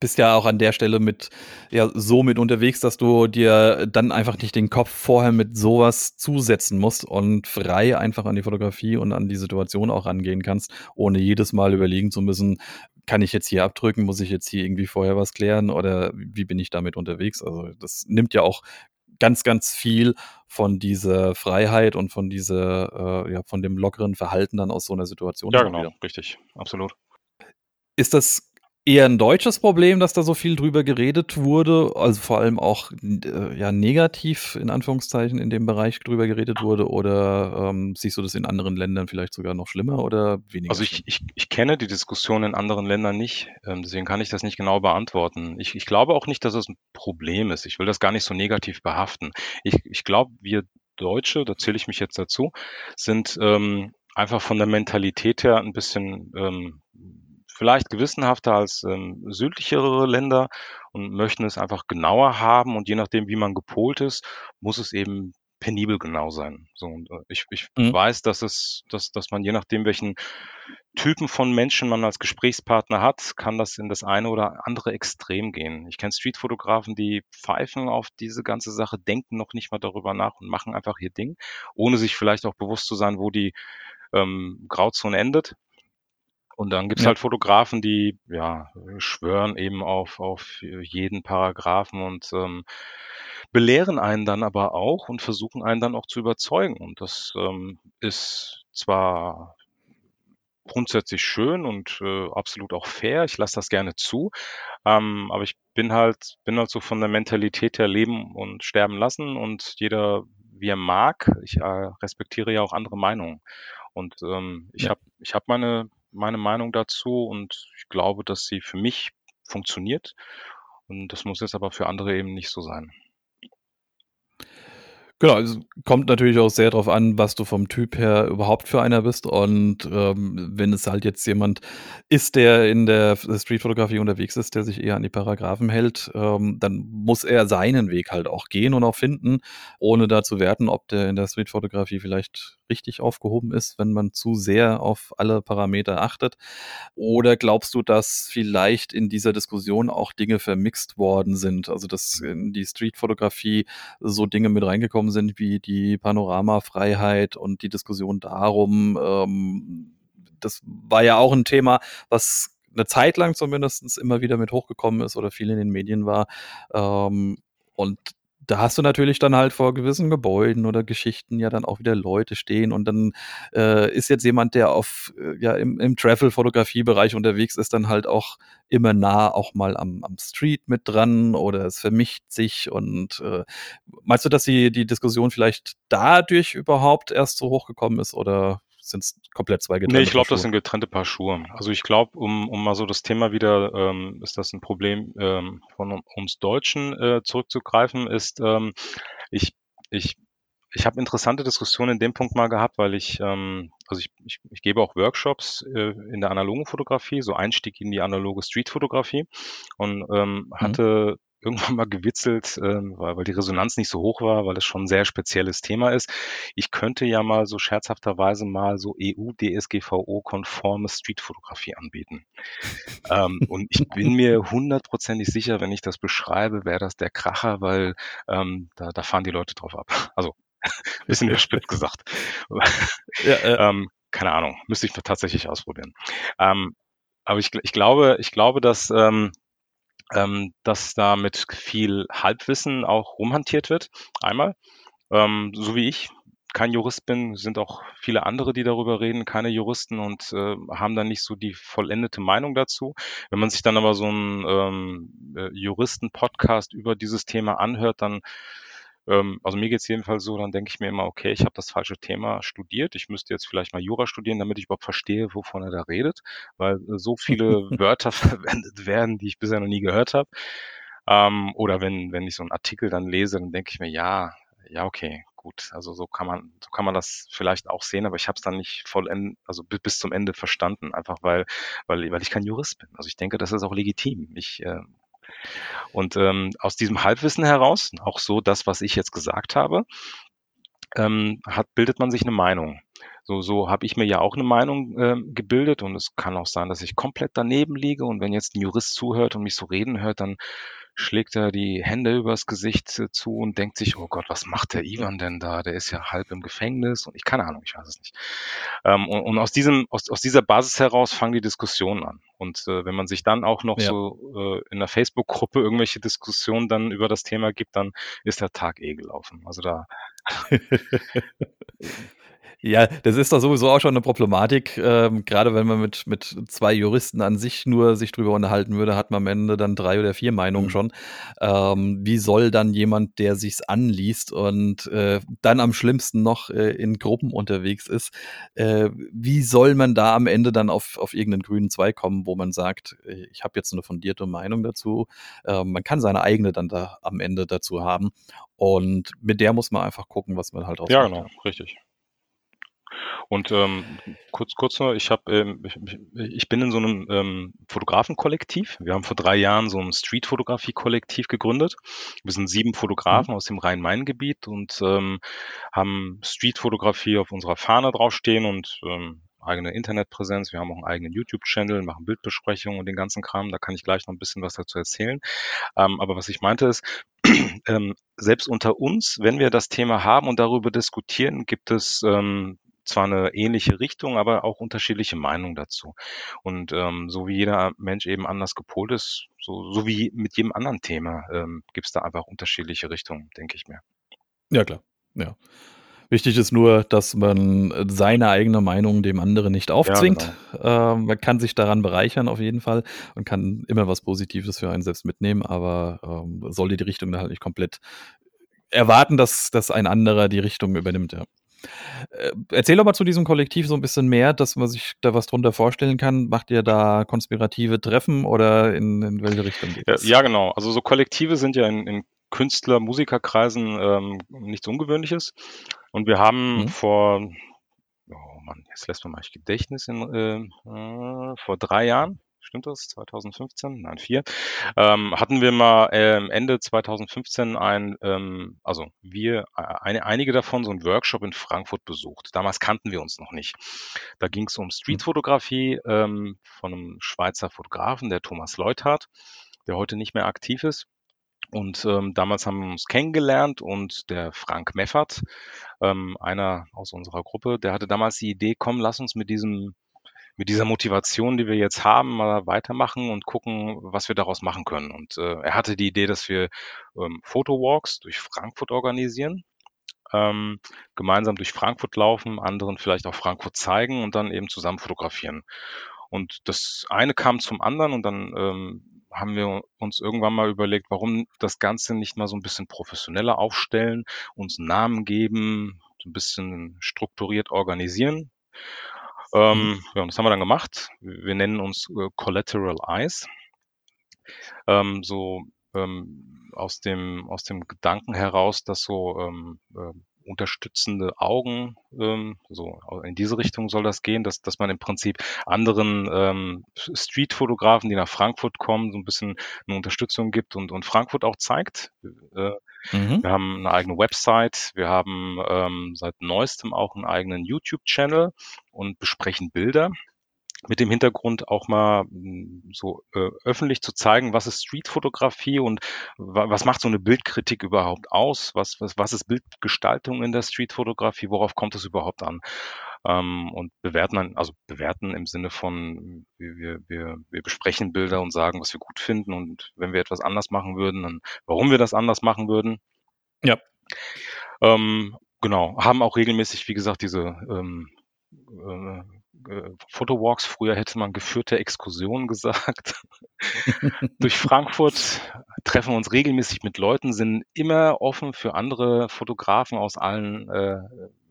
bist ja auch an der Stelle mit ja, so mit unterwegs, dass du dir dann einfach nicht den Kopf vorher mit so was zusetzen musst und frei einfach an die Fotografie und an die Situation auch rangehen kannst, ohne jedes Mal überlegen zu müssen: „Kann ich jetzt hier abdrücken? Muss ich jetzt hier irgendwie vorher was klären oder wie bin ich damit unterwegs?“ Also, das nimmt ja auch ganz, ganz viel von dieser Freiheit und von dieser äh, ja, von dem lockeren Verhalten dann aus so 'ner Situation Ja, genau, wieder. richtig, absolut. Ist das eher 'n deutsches Problem, dass da so viel drüber geredet wurde, also, vor allem auch äh, ja, negativ in Anführungszeichen in dem Bereich drüber geredet wurde oder, ähm, siehst du das in anderen Ländern vielleicht sogar noch schlimmer oder weniger Also, ich ich ich kenne die Diskussion in anderen Ländern nicht, ähm, deswegen kann ich das nicht genau beantworten. Ich ich glaube auch nicht, dass es 'n Problem ist. Ich will das gar nicht so negativ behaften. Ich ich glaube, wir Deutsche, da zähle ich mich jetzt dazu, sind, ähm, einfach von der Mentalität her 'n bisschen, ähm, vielleicht gewissenhafter als, ähm, südlichere Länder und möchten es einfach genauer haben und je nachdem, wie man gepolt ist, muss es eben penibel genau sein. So und, äh, ich ich Mhm. weiß, dass es dass dass man je nachdem, welchen Typen von Menschen man als Gesprächspartner hat, kann das in das eine oder andere Extrem gehen. Ich kenne Streetfotografen, die pfeifen auf diese ganze Sache, denken noch nicht mal darüber nach und machen einfach ihr Ding, ohne sich vielleicht auch bewusst zu sein, wo die, ähm, Grauzone endet. Und dann gibt's Ja. halt Fotografen, die, ja, schwören eben auf auf jeden Paragraphen und, ähm, belehren einen dann aber auch und versuchen einen dann auch zu überzeugen. Und das, ähm, ist zwar grundsätzlich schön und, äh, absolut auch fair. Ich lasse das gerne zu. Ähm, aber ich bin halt bin halt so von der Mentalität her leben und sterben lassen und jeder, wie er mag. Ich, äh, respektiere ja auch andere Meinungen. Und, ähm, ich Ja. habe ich habe meine meine Meinung dazu und ich glaube, dass sie für mich funktioniert und das muss jetzt aber für andere eben nicht so sein. Genau, also, kommt natürlich auch sehr drauf an, was du vom Typ her überhaupt für einer bist und, ähm, wenn es halt jetzt jemand ist, der in der Streetfotografie unterwegs ist, der sich eher an die Paragraphen hält, ähm, dann muss er seinen Weg halt auch gehen und auch finden, ohne da zu werten, ob der in der Streetfotografie vielleicht richtig aufgehoben ist, wenn man zu sehr auf alle Parameter achtet? Oder glaubst du, dass vielleicht in dieser Diskussion auch Dinge vermixt worden sind? Also, dass in die Streetfotografie so Dinge mit reingekommen sind wie die Panoramafreiheit und die Diskussion darum, ähm, das war ja auch ein Thema, was eine Zeit lang zumindest immer wieder mit hochgekommen ist oder viel in den Medien war. Ähm, und da hast du natürlich dann halt vor gewissen Gebäuden oder Geschichten ja dann auch wieder Leute stehen und dann äh, ist jetzt jemand, der auf äh, ja im, im Travel-Fotografie-Bereich unterwegs ist, dann halt auch immer nah auch mal am, am Street mit dran oder es vermischt sich und äh, meinst du, dass die, die Diskussion vielleicht dadurch überhaupt erst so hochgekommen ist oder sind es komplett zwei getrennte Nee, ich glaube, das sind getrennte Paar Schuhe. Also ich glaube, um, um mal so das Thema wieder, ähm, ist das ein Problem ähm, von uns Deutschen äh, zurückzugreifen, ist, ähm, ich, ich, ich habe interessante Diskussionen in dem Punkt mal gehabt, weil ich, ähm, also ich, ich, ich gebe auch Workshops äh, in der analogen Fotografie, so Einstieg in die analoge Streetfotografie und ähm, Mhm. hatte irgendwann mal gewitzelt, ähm, weil, weil die Resonanz nicht so hoch war, weil es schon ein sehr spezielles Thema ist. Ich könnte ja mal so scherzhafterweise mal so EU-DSGVO-konforme Streetfotografie anbieten. ähm, und ich bin mir hundertprozentig sicher, wenn ich das beschreibe, wäre das der Kracher, weil ähm, da, da fahren die Leute drauf ab. Also bisschen überspitzt gesagt. Ja, äh, ähm, keine Ahnung, müsste ich tatsächlich ausprobieren. Ähm, aber ich, ich glaube, ich glaube, dass ähm, ähm, dass da mit viel Halbwissen auch rumhantiert wird. Einmal, ähm, so wie ich kein Jurist bin, sind auch viele andere, die darüber reden, keine Juristen und äh, haben dann nicht so die vollendete Meinung dazu. Wenn man sich dann aber so einen ähm, äh, Juristen-Podcast über dieses Thema anhört, dann ähm, also mir geht's jedenfalls so, dann denke ich mir immer, okay, ich habe das falsche Thema studiert. Ich müsste jetzt vielleicht mal Jura studieren, damit ich überhaupt verstehe, wovon er da redet, weil äh, so viele Wörter verwendet werden, die ich bisher noch nie gehört habe. Ähm, oder wenn, wenn ich so einen Artikel dann lese, dann denke ich mir, ja, ja, okay, gut. Also so kann man, so kann man das vielleicht auch sehen, aber ich habe es dann nicht vollend, also bis, bis zum Ende verstanden, einfach weil, weil, weil ich kein Jurist bin. Also ich denke, das ist auch legitim. Ich äh, und ähm, aus diesem Halbwissen heraus, auch so das, was ich jetzt gesagt habe, ähm, hat, bildet man sich eine Meinung. So, so habe ich mir ja auch eine Meinung äh, gebildet und es kann auch sein, dass ich komplett daneben liege und wenn jetzt ein Jurist zuhört und mich so reden hört, dann schlägt er die Hände übers Gesicht äh, zu und denkt sich, oh Gott, was macht der Ivan denn da? Der ist ja halb im Gefängnis und ich keine Ahnung, ich weiß es nicht. Ähm, und, und aus diesem, aus, aus dieser Basis heraus fangen die Diskussionen an. Und äh, wenn man sich dann auch noch Ja. so äh, in der Facebook-Gruppe irgendwelche Diskussionen dann über das Thema gibt, dann ist der Tag eh gelaufen. Also da Ja, das ist doch sowieso auch schon eine Problematik. Ähm, grade wenn man mit mit 2 Juristen an sich nur sich drüber unterhalten würde, hat man am Ende dann 3 oder 4 Meinungen Mhm. schon. Ähm, wie soll dann jemand, der sich's anliest und, äh, dann am schlimmsten noch, äh, in Gruppen unterwegs ist äh, wie soll man da am Ende dann auf auf irgend 'nen grünen Zweig kommen, wo man sagt: „Äh, ich habe jetzt 'ne fundierte Meinung dazu?“ Ähm, man kann seine eigene dann da am Ende dazu haben und mit der muss man einfach gucken, was man halt draus Ja, genau, ja. richtig. Und, ähm, kurz kurz noch, ich habe, ähm ich ich bin in so 'nem, ähm, Fotografenkollektiv. Wir haben vor 3 Jahren so 'n Streetfotografie-Kollektiv gegründet. Wir sind 7 Mhm. Fotografen aus dem Rhein-Main-Gebiet und, ähm, haben Streetfotografie auf unserer Fahne draufstehen und, ähm, eigene Internetpräsenz. Wir haben auch 'n eigenen YouTube-Channel, machen Bildbesprechungen und den ganzen Kram. Da kann ich gleich noch 'n bisschen was dazu erzählen. Ähm, aber was ich meinte ist, ähm, selbst unter uns, wenn wir das Thema haben und darüber diskutieren, gibt es, ähm, zwar 'ne ähnliche Richtung, aber auch unterschiedliche Meinungen dazu. Und, ähm, so wie jeder Mensch eben anders gepolt ist, so so wie mit jedem anderen Thema, ähm, gibt's da einfach unterschiedliche Richtungen, denke ich mir. Ja klar, ja. Wichtig ist nur, dass man, äh, seine eigene Meinung dem anderen nicht Ja, aufzwingt. genau. Ähm, man kann sich daran bereichern auf jeden Fall und kann immer was Positives für einen selbst mitnehmen, aber, ähm, sollte die Richtung halt nicht komplett erwarten, dass dass ein anderer die Richtung übernimmt, ja. Äh, erzähl doch mal zu diesem Kollektiv so 'n bisschen mehr, dass man sich da was drunter vorstellen kann. Macht ihr da konspirative Treffen oder in in welche Richtung geht Ja, das? ja, genau. Also so Kollektive sind ja in in Künstler Musikerkreisen, ähm, nichts Ungewöhnliches. Und wir haben Mhm. vor oh Mann, jetzt lässt man mein Gedächtnis in äh, äh, vor 3 Jahren, stimmt das? 2015? Nein, 4. Ähm, hatten wir mal ähm, Ende 2015 ein, ähm, also wir, äh, eine, einige davon, so einen Workshop in Frankfurt besucht. Damals kannten wir uns noch nicht. Da ging es um Streetfotografie ähm, von einem Schweizer Fotografen, der Thomas Leuthardt, der heute nicht mehr aktiv ist. Und ähm, damals haben wir uns kennengelernt und der Frank Meffert, ähm, einer aus unserer Gruppe, der hatte damals die Idee, komm, lass uns mit diesem mit dieser Motivation, die wir jetzt haben, mal weitermachen und gucken, was wir daraus machen können. Und äh, er hatte die Idee, dass wir ähm, Fotowalks durch Frankfurt organisieren, ähm, gemeinsam durch Frankfurt laufen, anderen vielleicht auch Frankfurt zeigen und dann eben zusammen fotografieren. Und das eine kam zum anderen und dann ähm, haben wir uns irgendwann mal überlegt, warum das Ganze nicht mal so ein bisschen professioneller aufstellen, uns einen Namen geben, so ein bisschen strukturiert organisieren. Ähm, mhm. ja, und das haben wir dann gemacht. Wir nennen uns äh, Collateral Eyes. Ähm, so ähm, aus dem aus dem Gedanken heraus, dass so ähm, äh, unterstützende Augen, ähm, so in diese Richtung soll das gehen, dass, dass man im Prinzip anderen ähm, Street-Fotografen, die nach Frankfurt kommen, so ein bisschen eine Unterstützung gibt und, und Frankfurt auch zeigt. Äh, mhm. Wir haben eine eigene Website, wir haben ähm, seit neuestem auch einen eigenen YouTube-Channel und besprechen Bilder mit dem Hintergrund auch mal hm, so äh, öffentlich zu zeigen, was ist Streetfotografie und was macht so eine Bildkritik überhaupt aus? Was, was, was ist Bildgestaltung in der Streetfotografie? Worauf kommt es überhaupt an? Ähm, und bewerten, dann, also bewerten im Sinne von, wir, wir, wir besprechen Bilder und sagen, was wir gut finden und wenn wir etwas anders machen würden, dann warum wir das anders machen würden. Ja. Ähm, genau, haben auch regelmäßig, wie gesagt, diese ähm, äh, Fotowalks, früher hätte man geführte Exkursionen gesagt, durch Frankfurt, treffen uns regelmäßig mit Leuten, sind immer offen für andere Fotografen aus allen äh,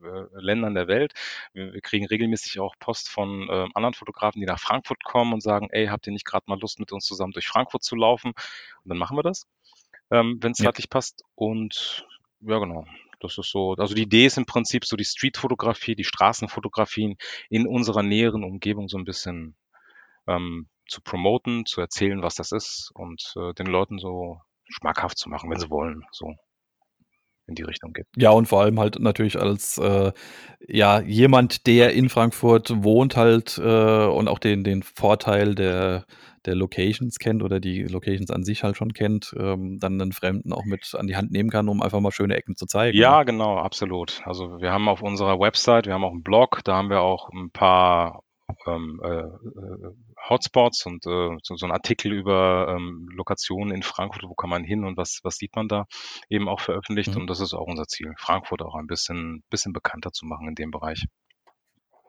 äh, Ländern der Welt. Wir, wir, kriegen regelmäßig auch Post von äh, anderen Fotografen, die nach Frankfurt kommen und sagen, ey, habt ihr nicht gerade mal Lust, mit uns zusammen durch Frankfurt zu laufen? Und dann machen wir das, ähm, wenn es ja. zeitlich passt. Und ja, genau. Das ist so, also die Idee ist im Prinzip so die Streetfotografie, die Straßenfotografien in unserer näheren Umgebung so ein bisschen ähm, zu promoten, zu erzählen, was das ist und äh, den Leuten so schmackhaft zu machen, wenn sie wollen. So in die Richtung geht. Ja, und vor allem halt natürlich als äh, ja, jemand, der in Frankfurt wohnt halt äh, und auch den, den Vorteil der, der Locations kennt oder die Locations an sich halt schon kennt, ähm, dann einen Fremden auch mit an die Hand nehmen kann, um einfach mal schöne Ecken zu zeigen. Ja, genau, absolut. Also wir haben auf unserer Website, wir haben auch einen Blog, da haben wir auch ein paar ähm, äh, äh Hotspots und äh, so, so ein Artikel über ähm, Lokationen in Frankfurt, wo kann man hin und was, was sieht man da, eben auch veröffentlicht. Mhm. Und das ist auch unser Ziel, Frankfurt auch ein bisschen, bisschen bekannter zu machen in dem Bereich.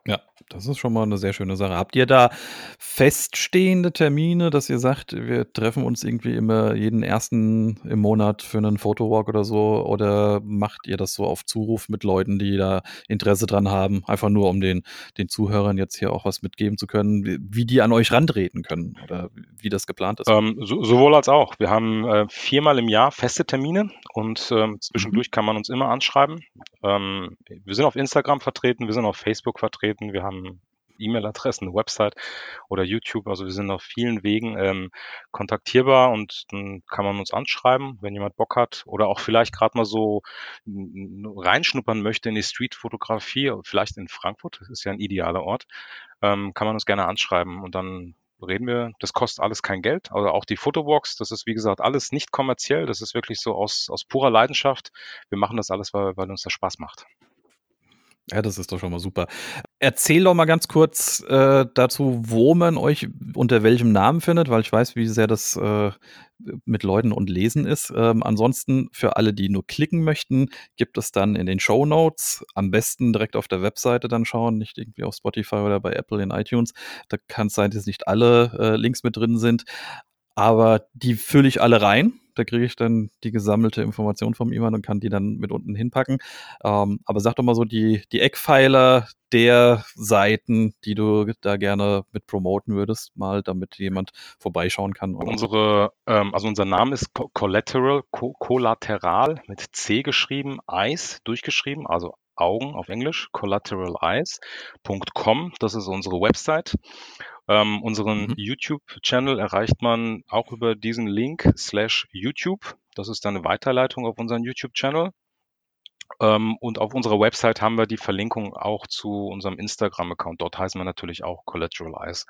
Ja, das ist schon mal eine sehr schöne Sache. Habt ihr da feststehende Termine, dass ihr sagt, wir treffen uns irgendwie immer jeden ersten im Monat für einen Fotowalk oder so? Oder macht ihr das so auf Zuruf mit Leuten, die da Interesse dran haben? Einfach nur, um den, den Zuhörern jetzt hier auch was mitgeben zu können, wie die an euch rantreten können oder wie das geplant ist? Ähm, so, sowohl als auch. Wir haben äh, viermal im Jahr feste Termine und ähm, zwischendurch mhm. kann man uns immer anschreiben. Ähm, wir sind auf Instagram vertreten, wir sind auf Facebook vertreten, wir haben E-Mail-Adressen, Website oder YouTube. Also wir sind auf vielen Wegen ähm, kontaktierbar und dann kann man uns anschreiben, wenn jemand Bock hat oder auch vielleicht gerade mal so reinschnuppern möchte in die Street-Fotografie, vielleicht in Frankfurt, das ist ja ein idealer Ort, ähm, kann man uns gerne anschreiben und dann reden wir, das kostet alles kein Geld. Also auch die Fotowalks, das ist wie gesagt alles nicht kommerziell, das ist wirklich so aus, aus purer Leidenschaft. Wir machen das alles, weil, weil uns das Spaß macht. Ja, das ist doch schon mal super. Erzähl doch mal ganz kurz äh, dazu, wo man euch unter welchem Namen findet, weil ich weiß, wie sehr das äh, mit Leuten und Lesen ist. Ähm, ansonsten für alle, die nur klicken möchten, gibt es dann in den Show Notes am besten direkt auf der Webseite dann schauen, nicht irgendwie auf Spotify oder bei Apple in iTunes. Da kann es sein, dass nicht alle äh, Links mit drin sind, aber die fülle ich alle rein da kriege ich dann die gesammelte Information vom Iman und kann die dann mit unten hinpacken. Ähm, aber sag doch mal so die, die Eckpfeiler der Seiten, die du da gerne mit promoten würdest, mal, damit jemand vorbeischauen kann. Unsere, ähm, also unser Name ist Collateral, Collateral mit C geschrieben, Eyes durchgeschrieben, also Augen auf Englisch, collateraleyes.com, das ist unsere Website. Ähm, unseren mhm. YouTube-Channel erreicht man auch über diesen Link slash YouTube. Das ist dann eine Weiterleitung auf unseren YouTube-Channel. Ähm, und auf unserer Website haben wir die Verlinkung auch zu unserem Instagram-Account. Dort heißen wir natürlich auch Collateral Eyes.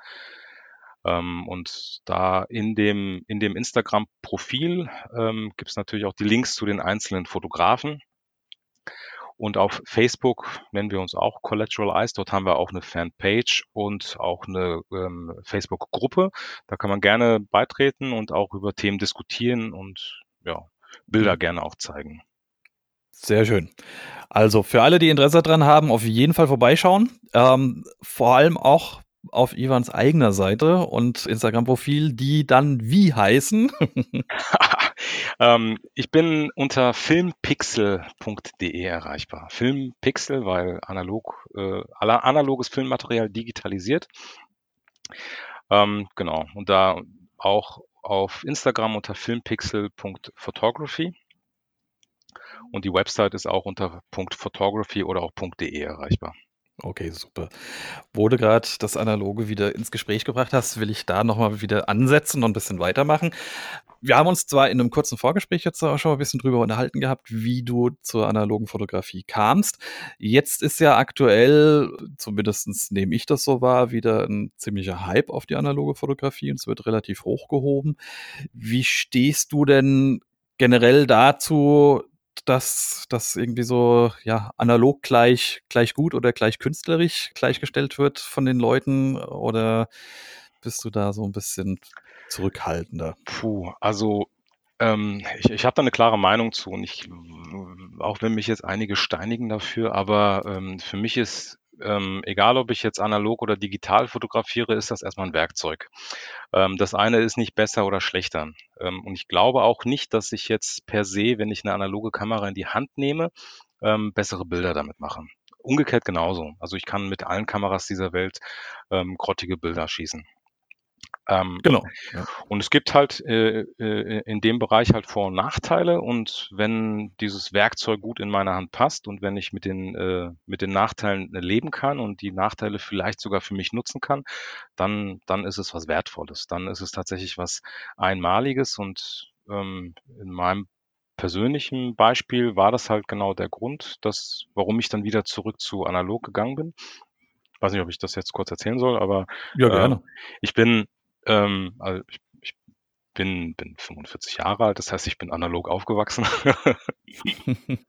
Ähm, und da in dem, in dem Instagram-Profil ähm, gibt es natürlich auch die Links zu den einzelnen Fotografen. Und auf Facebook nennen wir uns auch Collateral Eyes. Dort haben wir auch eine Fanpage und auch eine ähm, Facebook-Gruppe. Da kann man gerne beitreten und auch über Themen diskutieren und ja, Bilder mhm. gerne auch zeigen. Sehr schön. Also für alle, die Interesse daran haben, auf jeden Fall vorbeischauen. Ähm, vor allem auch auf Ivans eigener Seite und Instagram-Profil, die dann wie heißen? ähm, ich bin unter filmpixel.de erreichbar. Filmpixel, weil analog, äh, analoges Filmmaterial digitalisiert. Ähm, genau. Und da auch auf Instagram unter filmpixel.photography. Und die Website ist auch unter .photography oder auch .de erreichbar. Okay, super. Wo du gerade das Analoge wieder ins Gespräch gebracht hast, will ich da nochmal wieder ansetzen und ein bisschen weitermachen. Wir haben uns zwar in einem kurzen Vorgespräch jetzt auch schon ein bisschen drüber unterhalten gehabt, wie du zur analogen Fotografie kamst. Jetzt ist ja aktuell, zumindest nehme ich das so wahr, wieder ein ziemlicher Hype auf die analoge Fotografie und es wird relativ hochgehoben. Wie stehst du denn generell dazu, dass das irgendwie so ja analog gleich gleich gut oder gleich künstlerisch gleichgestellt wird von den Leuten oder bist du da so ein bisschen zurückhaltender? Puh, also ähm, ich, ich habe da eine klare Meinung zu und ich, auch wenn mich jetzt einige steinigen dafür, aber ähm, für mich ist ähm, egal ob ich jetzt analog oder digital fotografiere, ist das erstmal ein Werkzeug. Ähm, das eine ist nicht besser oder schlechter. Ähm, und ich glaube auch nicht, dass ich jetzt per se, wenn ich eine analoge Kamera in die Hand nehme, ähm, bessere Bilder damit mache. Umgekehrt genauso. Also ich kann mit allen Kameras dieser Welt ähm, grottige Bilder schießen. Ähm, genau. Ja. Und es gibt halt äh, äh, in dem Bereich halt Vor- und Nachteile. Und wenn dieses Werkzeug gut in meine Hand passt und wenn ich mit den, äh, mit den Nachteilen leben kann und die Nachteile vielleicht sogar für mich nutzen kann, dann, dann ist es was Wertvolles. Dann ist es tatsächlich was Einmaliges. Und ähm, in meinem persönlichen Beispiel war das halt genau der Grund, dass, warum ich dann wieder zurück zu analog gegangen bin. Ich weiß nicht, ob ich das jetzt kurz erzählen soll, aber ja, gerne. Äh, ich bin ähm, also ich, ich bin, bin 45 Jahre alt, das heißt, ich bin analog aufgewachsen.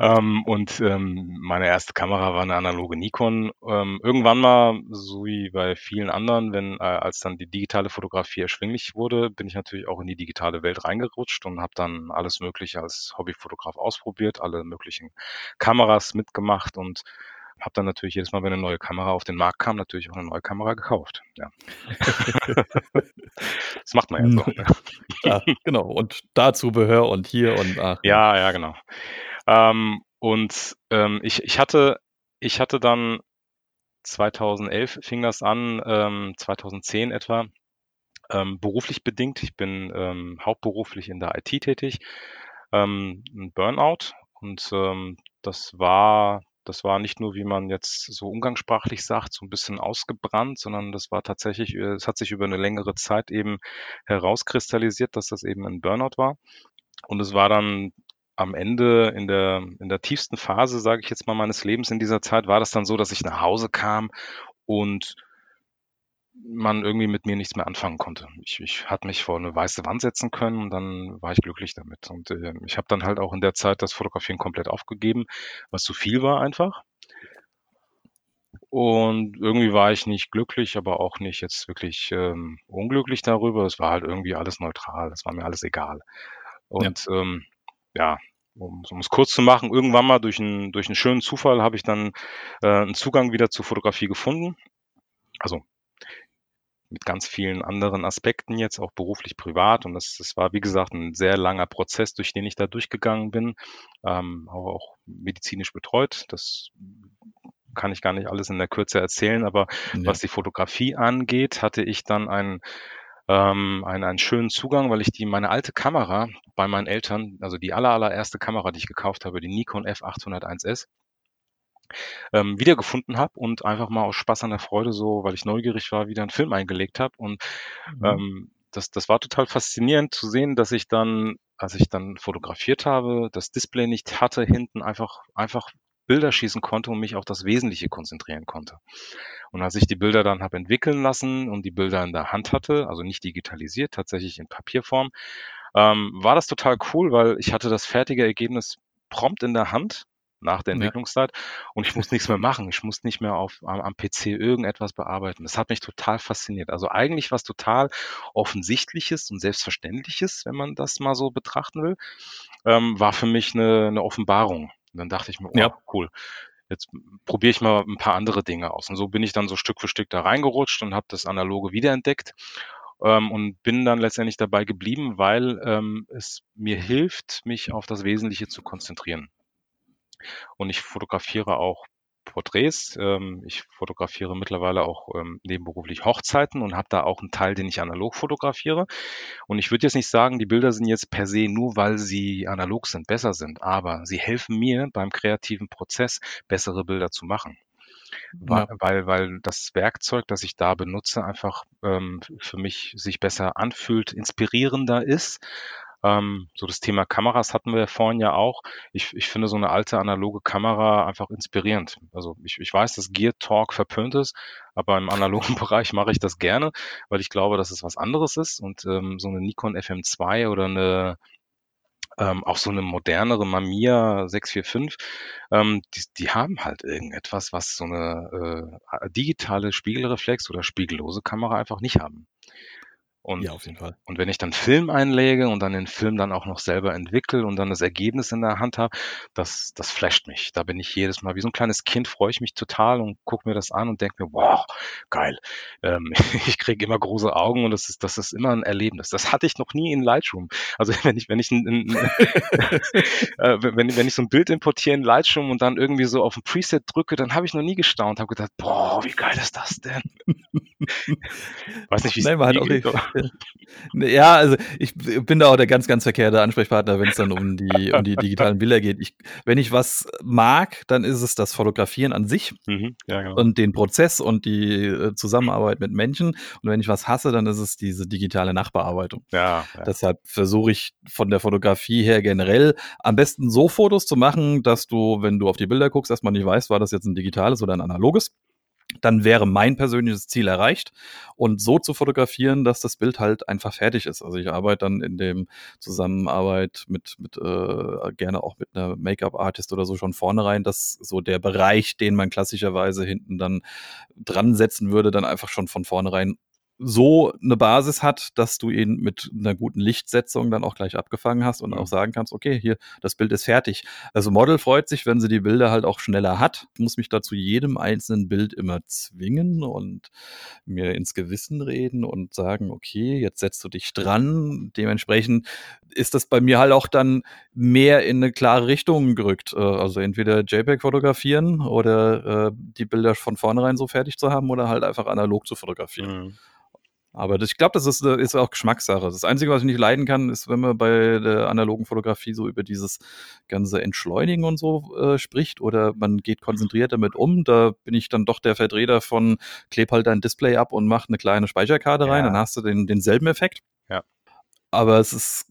ähm, und ähm, meine erste Kamera war eine analoge Nikon. Ähm, irgendwann mal, so wie bei vielen anderen, wenn äh, als dann die digitale Fotografie erschwinglich wurde, bin ich natürlich auch in die digitale Welt reingerutscht und habe dann alles Mögliche als Hobbyfotograf ausprobiert, alle möglichen Kameras mitgemacht und habe dann natürlich jedes Mal, wenn eine neue Kamera auf den Markt kam, natürlich auch eine neue Kamera gekauft. Ja. das macht man ja so. Ne? Ja, genau. Und Dazubehör und hier und ach. Ja, ja, genau. Ähm, und ähm, ich, ich hatte, ich hatte dann 2011 fing das an, ähm, 2010 etwa, ähm, beruflich bedingt. Ich bin ähm, hauptberuflich in der IT tätig, ähm, ein Burnout und das war das war nicht nur, wie man jetzt so umgangssprachlich sagt, so ein bisschen ausgebrannt, sondern das war tatsächlich, äh, es hat sich über eine längere Zeit eben herauskristallisiert, dass das eben ein Burnout war. Und es war dann am Ende in der, in der tiefsten Phase, sage ich jetzt mal, meines Lebens in dieser Zeit, war das dann so, dass ich nach Hause kam und man irgendwie mit mir nichts mehr anfangen konnte. Ich, ich hatte mich vor eine weiße Wand setzen können und dann war ich glücklich damit. Und äh, ich habe dann halt auch in der Zeit das Fotografieren komplett aufgegeben, was zu viel war einfach. Und irgendwie war ich nicht glücklich, aber auch nicht jetzt wirklich ähm, unglücklich darüber. Es war halt irgendwie alles neutral. Es war mir alles egal. Und ja, ähm, ja um, um es kurz zu machen, irgendwann mal durch einen, durch einen schönen Zufall habe ich dann äh, einen Zugang wieder zur Fotografie gefunden. Also mit ganz vielen anderen Aspekten jetzt, auch beruflich, privat. Und das, das war, wie gesagt, ein sehr langer Prozess, durch den ich da durchgegangen bin, ähm, auch, auch medizinisch betreut. Das kann ich gar nicht alles in der Kürze erzählen, aber ja. was die Fotografie angeht, hatte ich dann einen, ähm, einen, einen schönen Zugang, weil ich die meine alte Kamera bei meinen Eltern, also die aller, allererste Kamera, die ich gekauft habe, die Nikon F801S, ähm, wiedergefunden habe und einfach mal aus Spaß an der Freude so, weil ich neugierig war, wieder einen Film eingelegt habe. Und Mhm. ähm, das, das war total faszinierend zu sehen, dass ich dann, als ich dann fotografiert habe, das Display nicht hatte, hinten einfach, einfach Bilder schießen konnte und mich auf das Wesentliche konzentrieren konnte. Und als ich die Bilder dann habe entwickeln lassen und die Bilder in der Hand hatte, also nicht digitalisiert, tatsächlich in Papierform, ähm, war das total cool, weil ich hatte das fertige Ergebnis prompt in der Hand nach der Ja. Entwicklungszeit und ich musste nichts mehr machen. Ich musste nicht mehr auf, am, am PC irgendetwas bearbeiten. Das hat mich total fasziniert. Also eigentlich was total offensichtliches und selbstverständliches, wenn man das mal so betrachten will, ähm, war für mich eine, eine Offenbarung. Und dann dachte ich mir, oh, Ja. cool. Jetzt probiere ich mal ein paar andere Dinge aus. Und so bin ich dann so Stück für Stück da reingerutscht und habe das Analoge wiederentdeckt ähm, und bin dann letztendlich dabei geblieben, weil ähm, es mir hilft, mich auf das Wesentliche zu konzentrieren. Und ich fotografiere auch Porträts. Ähm, ich fotografiere mittlerweile auch ähm, nebenberuflich Hochzeiten und habe da auch einen Teil, den ich analog fotografiere. Und ich würde jetzt nicht sagen, die Bilder sind jetzt per se nur, weil sie analog sind, besser sind, aber sie helfen mir beim kreativen Prozess, bessere Bilder zu machen. Weil, Ja. weil, weil das Werkzeug, das ich da benutze, einfach ähm, für mich sich besser anfühlt, inspirierender ist. Ähm, so das Thema Kameras hatten wir vorhin ja auch. Ich, ich finde so eine alte analoge Kamera einfach inspirierend. Also ich, ich weiß, dass Gear Talk verpönt ist, aber im analogen Bereich mache ich das gerne, weil ich glaube, dass es was anderes ist. Und ähm, so eine Nikon FM2 oder eine ähm, auch so eine modernere Mamiya 645, ähm, die, die haben halt irgendetwas, was so eine äh, digitale Spiegelreflex oder spiegellose Kamera einfach nicht haben. Und, Ja, auf jeden Fall. und wenn ich dann Film einlege und dann den Film dann auch noch selber entwickle und dann das Ergebnis in der Hand habe, das, das flasht mich. Da bin ich jedes Mal wie so ein kleines Kind, freue ich mich total und gucke mir das an und denke mir, wow, geil. Ähm, ich kriege immer große Augen und das ist, das ist immer ein Erlebnis. Das hatte ich noch nie in Lightroom. Also wenn ich, wenn ich ein, ein, äh, wenn, wenn ich so ein Bild importiere in Lightroom und dann irgendwie so auf ein Preset drücke, dann habe ich noch nie gestaunt, habe gedacht, boah, wie geil ist das denn? Weiß nicht, wie es Nein, man hat dir auch geht, aber- ja, also ich bin da auch der ganz, ganz verkehrte Ansprechpartner, wenn es dann um die, um die digitalen Bilder geht. Ich, wenn ich was mag, dann ist es das Fotografieren an sich Mhm, ja, genau. und den Prozess und die äh, Zusammenarbeit mit Menschen. Und wenn ich was hasse, dann ist es diese digitale Nachbearbeitung. Ja, ja. Deshalb versuche ich von der Fotografie her generell am besten so Fotos zu machen, dass du, wenn du auf die Bilder guckst, erstmal nicht weißt, war das jetzt ein digitales oder ein analoges. Dann wäre mein persönliches Ziel erreicht und so zu fotografieren, dass das Bild halt einfach fertig ist. Also ich arbeite dann in dem Zusammenarbeit mit, mit äh, gerne auch mit einer Make-up-Artist oder so schon vornherein, dass so der Bereich, den man klassischerweise hinten dann dran setzen würde, dann einfach schon von vornherein so eine Basis hat, dass du ihn mit einer guten Lichtsetzung dann auch gleich abgefangen hast und Mhm. auch sagen kannst, okay, hier, das Bild ist fertig. Also Model freut sich, wenn sie die Bilder halt auch schneller hat. Ich muss mich dazu jedem einzelnen Bild immer zwingen und mir ins Gewissen reden und sagen, okay, jetzt setzt du dich dran. Dementsprechend ist das bei mir halt auch dann mehr in eine klare Richtung gerückt. Äh, Also entweder JPEG fotografieren oder äh, die Bilder von vornherein so fertig zu haben oder halt einfach analog zu fotografieren. Mhm. Aber das, ich glaube, das ist, äh, ist auch Geschmackssache. Das Einzige, was ich nicht leiden kann, ist, wenn man bei der analogen Fotografie so über dieses ganze Entschleunigen und so äh, spricht oder man geht konzentriert damit um. Da bin ich dann doch der Vertreter von kleb halt dein Display ab und mach eine kleine Speicherkarte rein, Ja. dann hast du den, denselben Effekt. Ja. Aber es ist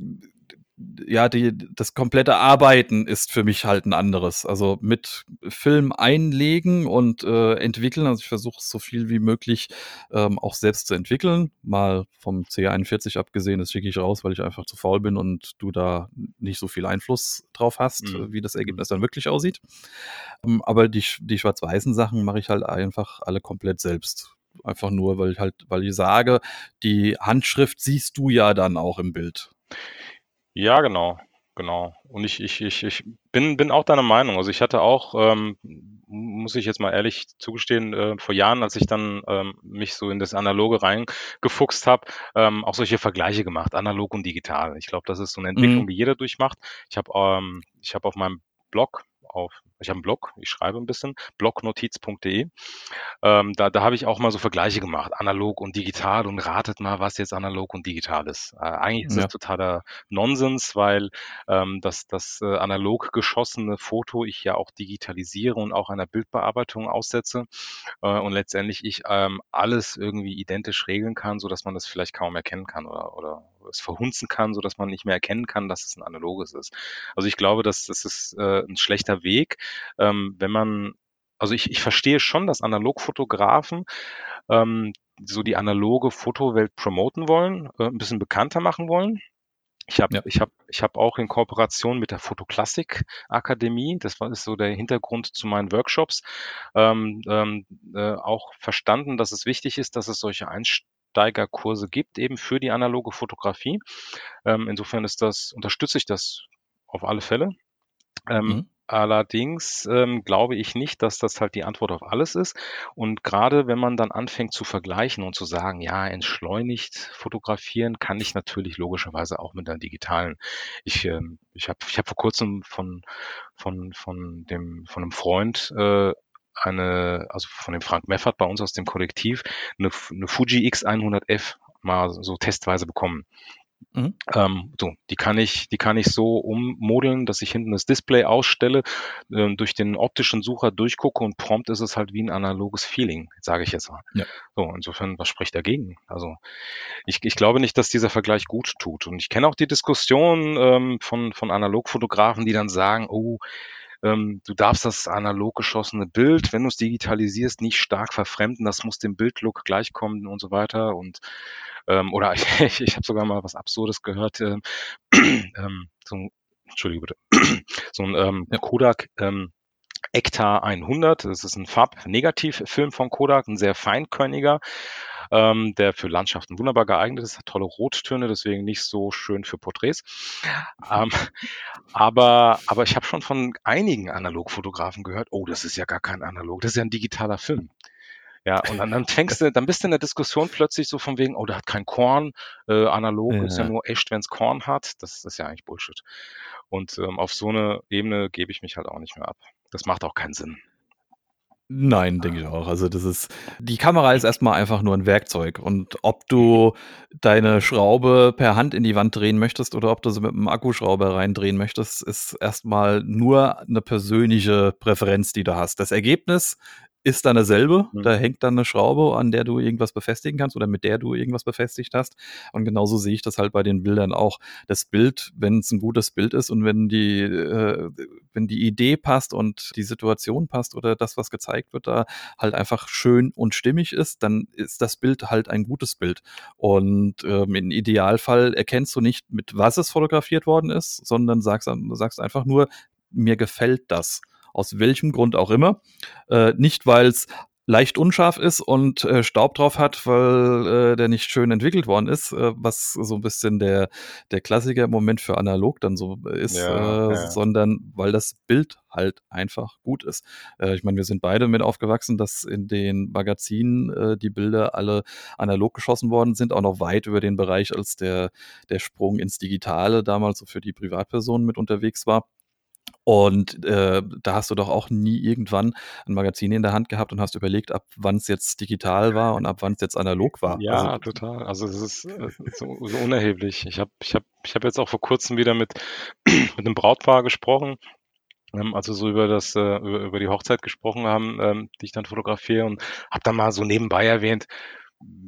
ja, die, das komplette Arbeiten ist für mich halt ein anderes. Also mit Film einlegen und äh, entwickeln. Also ich versuche so viel wie möglich ähm, auch selbst zu entwickeln. Mal vom C41 abgesehen, das schicke ich raus, weil ich einfach zu faul bin und du da nicht so viel Einfluss drauf hast, Mhm. wie das Ergebnis dann wirklich aussieht. Ähm, aber die, die schwarz-weißen Sachen mache ich halt einfach alle komplett selbst. Einfach nur, weil ich halt, weil ich sage, die Handschrift siehst du ja dann auch im Bild. Ja, genau, genau. Und ich, ich, ich, ich bin, bin auch deiner Meinung. Also ich hatte auch, ähm, muss ich jetzt mal ehrlich zugestehen, äh, vor Jahren, als ich dann ähm, mich so in das Analoge reingefuchst habe, ähm, auch solche Vergleiche gemacht, analog und digital. Ich glaube, das ist so eine Entwicklung, Mhm. die jeder durchmacht. Ich habe ähm, ich habe auf meinem Blog auf ich habe einen Blog, ich schreibe ein bisschen, blognotiz.de. Ähm, da da habe ich auch mal so Vergleiche gemacht, analog und digital und ratet mal, was jetzt analog und digital ist. Äh, eigentlich ist Ja. das totaler Nonsens, weil ähm, das, das äh, analog geschossene Foto ich ja auch digitalisiere und auch einer Bildbearbeitung aussetze äh, und letztendlich ich ähm, alles irgendwie identisch regeln kann, so dass man das vielleicht kaum erkennen kann oder, oder es verhunzen kann, so dass man nicht mehr erkennen kann, dass es ein analoges ist. Also ich glaube, dass das ist äh, ein schlechter Weg, ähm, wenn man also ich, ich verstehe schon, dass Analogfotografen ähm, so die analoge Fotowelt promoten wollen, äh, ein bisschen bekannter machen wollen. Ich habe Ja. ich hab, ich hab auch in Kooperation mit der Fotoklassik Akademie, das war ist so der Hintergrund zu meinen Workshops, ähm, ähm, äh, auch verstanden, dass es wichtig ist, dass es solche Einsteigerkurse gibt, eben für die analoge Fotografie. Ähm, insofern ist das, unterstütze ich das auf alle Fälle. Ähm, Mhm. allerdings ähm, glaube ich nicht, dass das halt die Antwort auf alles ist. Und gerade wenn man dann anfängt zu vergleichen und zu sagen, ja, entschleunigt fotografieren kann ich natürlich logischerweise auch mit einer digitalen. Ich, ähm, ich habe ich hab vor kurzem von, von, von, dem, von einem Freund äh, eine, also von dem Frank Meffert bei uns aus dem Kollektiv, eine, eine Fuji X100F mal so testweise bekommen. Mhm. Ähm, so, die kann ich, die kann ich so ummodeln, dass ich hinten das Display ausstelle, ähm, durch den optischen Sucher durchgucke und prompt ist es halt wie ein analoges Feeling, sage ich jetzt mal. Ja. So, insofern, was spricht dagegen? Also ich, ich glaube nicht, dass dieser Vergleich gut tut. Und ich kenne auch die Diskussion ähm, von, von Analogfotografen, die dann sagen, oh, ähm, du darfst das analog geschossene Bild, wenn du es digitalisierst, nicht stark verfremden, das muss dem Bildlook gleichkommen und so weiter. Und ähm, oder ich, ich habe sogar mal was Absurdes gehört, ähm, ähm, so ein, Entschuldige bitte, so ein ähm, Ja. Kodak ähm, Ektar 100, das ist ein Farbnegativfilm von Kodak, ein sehr feinkörniger, ähm, der für Landschaften wunderbar geeignet ist, hat tolle Rottöne, deswegen nicht so schön für Porträts. Ähm, aber, aber ich habe schon von einigen Analogfotografen gehört, oh, das ist ja gar kein Analog, das ist ja ein digitaler Film. Ja, und dann, dann fängst du, dann bist du in der Diskussion plötzlich so von wegen, oh, der hat kein Korn, äh, analog ist ja Ja. nur echt, wenn's Korn hat. Das, das ist ja eigentlich Bullshit. Und ähm, auf so eine Ebene gebe ich mich halt auch nicht mehr ab. Das macht auch keinen Sinn. Nein, denke ich auch. Also das ist die Kamera ist erst mal einfach nur ein Werkzeug und ob du deine Schraube per Hand in die Wand drehen möchtest oder ob du sie mit 'm Akkuschrauber reindrehen möchtest, ist erst mal nur 'ne persönliche Präferenz, die du hast. Das Ergebnis ist dann dasselbe. Mhm. Da hängt dann 'ne Schraube, an der du irgendwas befestigen kannst oder mit der du irgendwas befestigt hast. Und genauso sehe ich das halt bei den Bildern auch. Das Bild, wenn's 'n gutes Bild ist und wenn die äh, wenn die Idee passt und die Situation passt oder das, was gezeigt wird, da halt einfach schön und stimmig ist, dann ist das Bild halt ein gutes Bild. Und, ähm, im Idealfall erkennst du nicht, mit was es fotografiert worden ist, sondern sagst sagst einfach nur: „Mir gefällt das“, aus welchem Grund auch immer. Äh, nicht, weil's leicht unscharf ist und, äh, Staub drauf hat, weil, äh, der nicht schön entwickelt worden ist, äh, was so 'n bisschen der der Klassiker im Moment für analog dann so ist, Ja, äh, ja. sondern weil das Bild halt einfach gut ist. Äh, ich meine, wir sind beide mit aufgewachsen, dass in den Magazinen, äh, die Bilder alle analog geschossen worden sind, auch noch weit über den Bereich, als der der Sprung ins Digitale damals so für die Privatpersonen mit unterwegs war. Und, äh, da hast du doch auch nie irgendwann 'n Magazin in der Hand gehabt und hast überlegt, ab wann's jetzt digital war und ab wann's jetzt analog war. Ja, Also total. Also es ist, äh, so so unerheblich. Ich habe ich habe ich habe jetzt auch vor Kurzem wieder mit mit 'nem Brautpaar gesprochen, ähm, als wir so über das äh, über über die Hochzeit gesprochen haben, ähm, die ich dann fotografiere und habe dann mal so nebenbei erwähnt: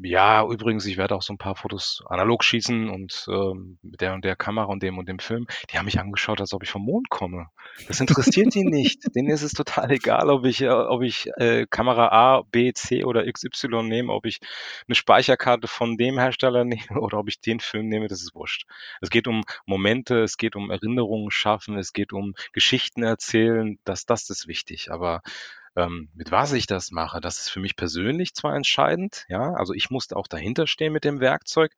„Ja, übrigens, ich werde auch so 'n paar Fotos analog schießen und, ähm, mit der und der Kamera und dem und dem Film.“ Die haben mich angeschaut, als ob ich vom Mond komme. Das interessiert die nicht. Denen ist es total egal, ob ich ob ich, äh, Kamera A, B, C oder XY nehme, ob ich 'ne Speicherkarte von dem Hersteller nehme oder ob ich den Film nehme, das ist wurscht. Es geht um Momente, es geht um Erinnerungen schaffen, es geht um Geschichten erzählen, das das ist wichtig. Aber, ähm, mit was ich das mache, das ist für mich persönlich zwar entscheidend, ja, also ich musste auch dahinter stehen mit dem Werkzeug,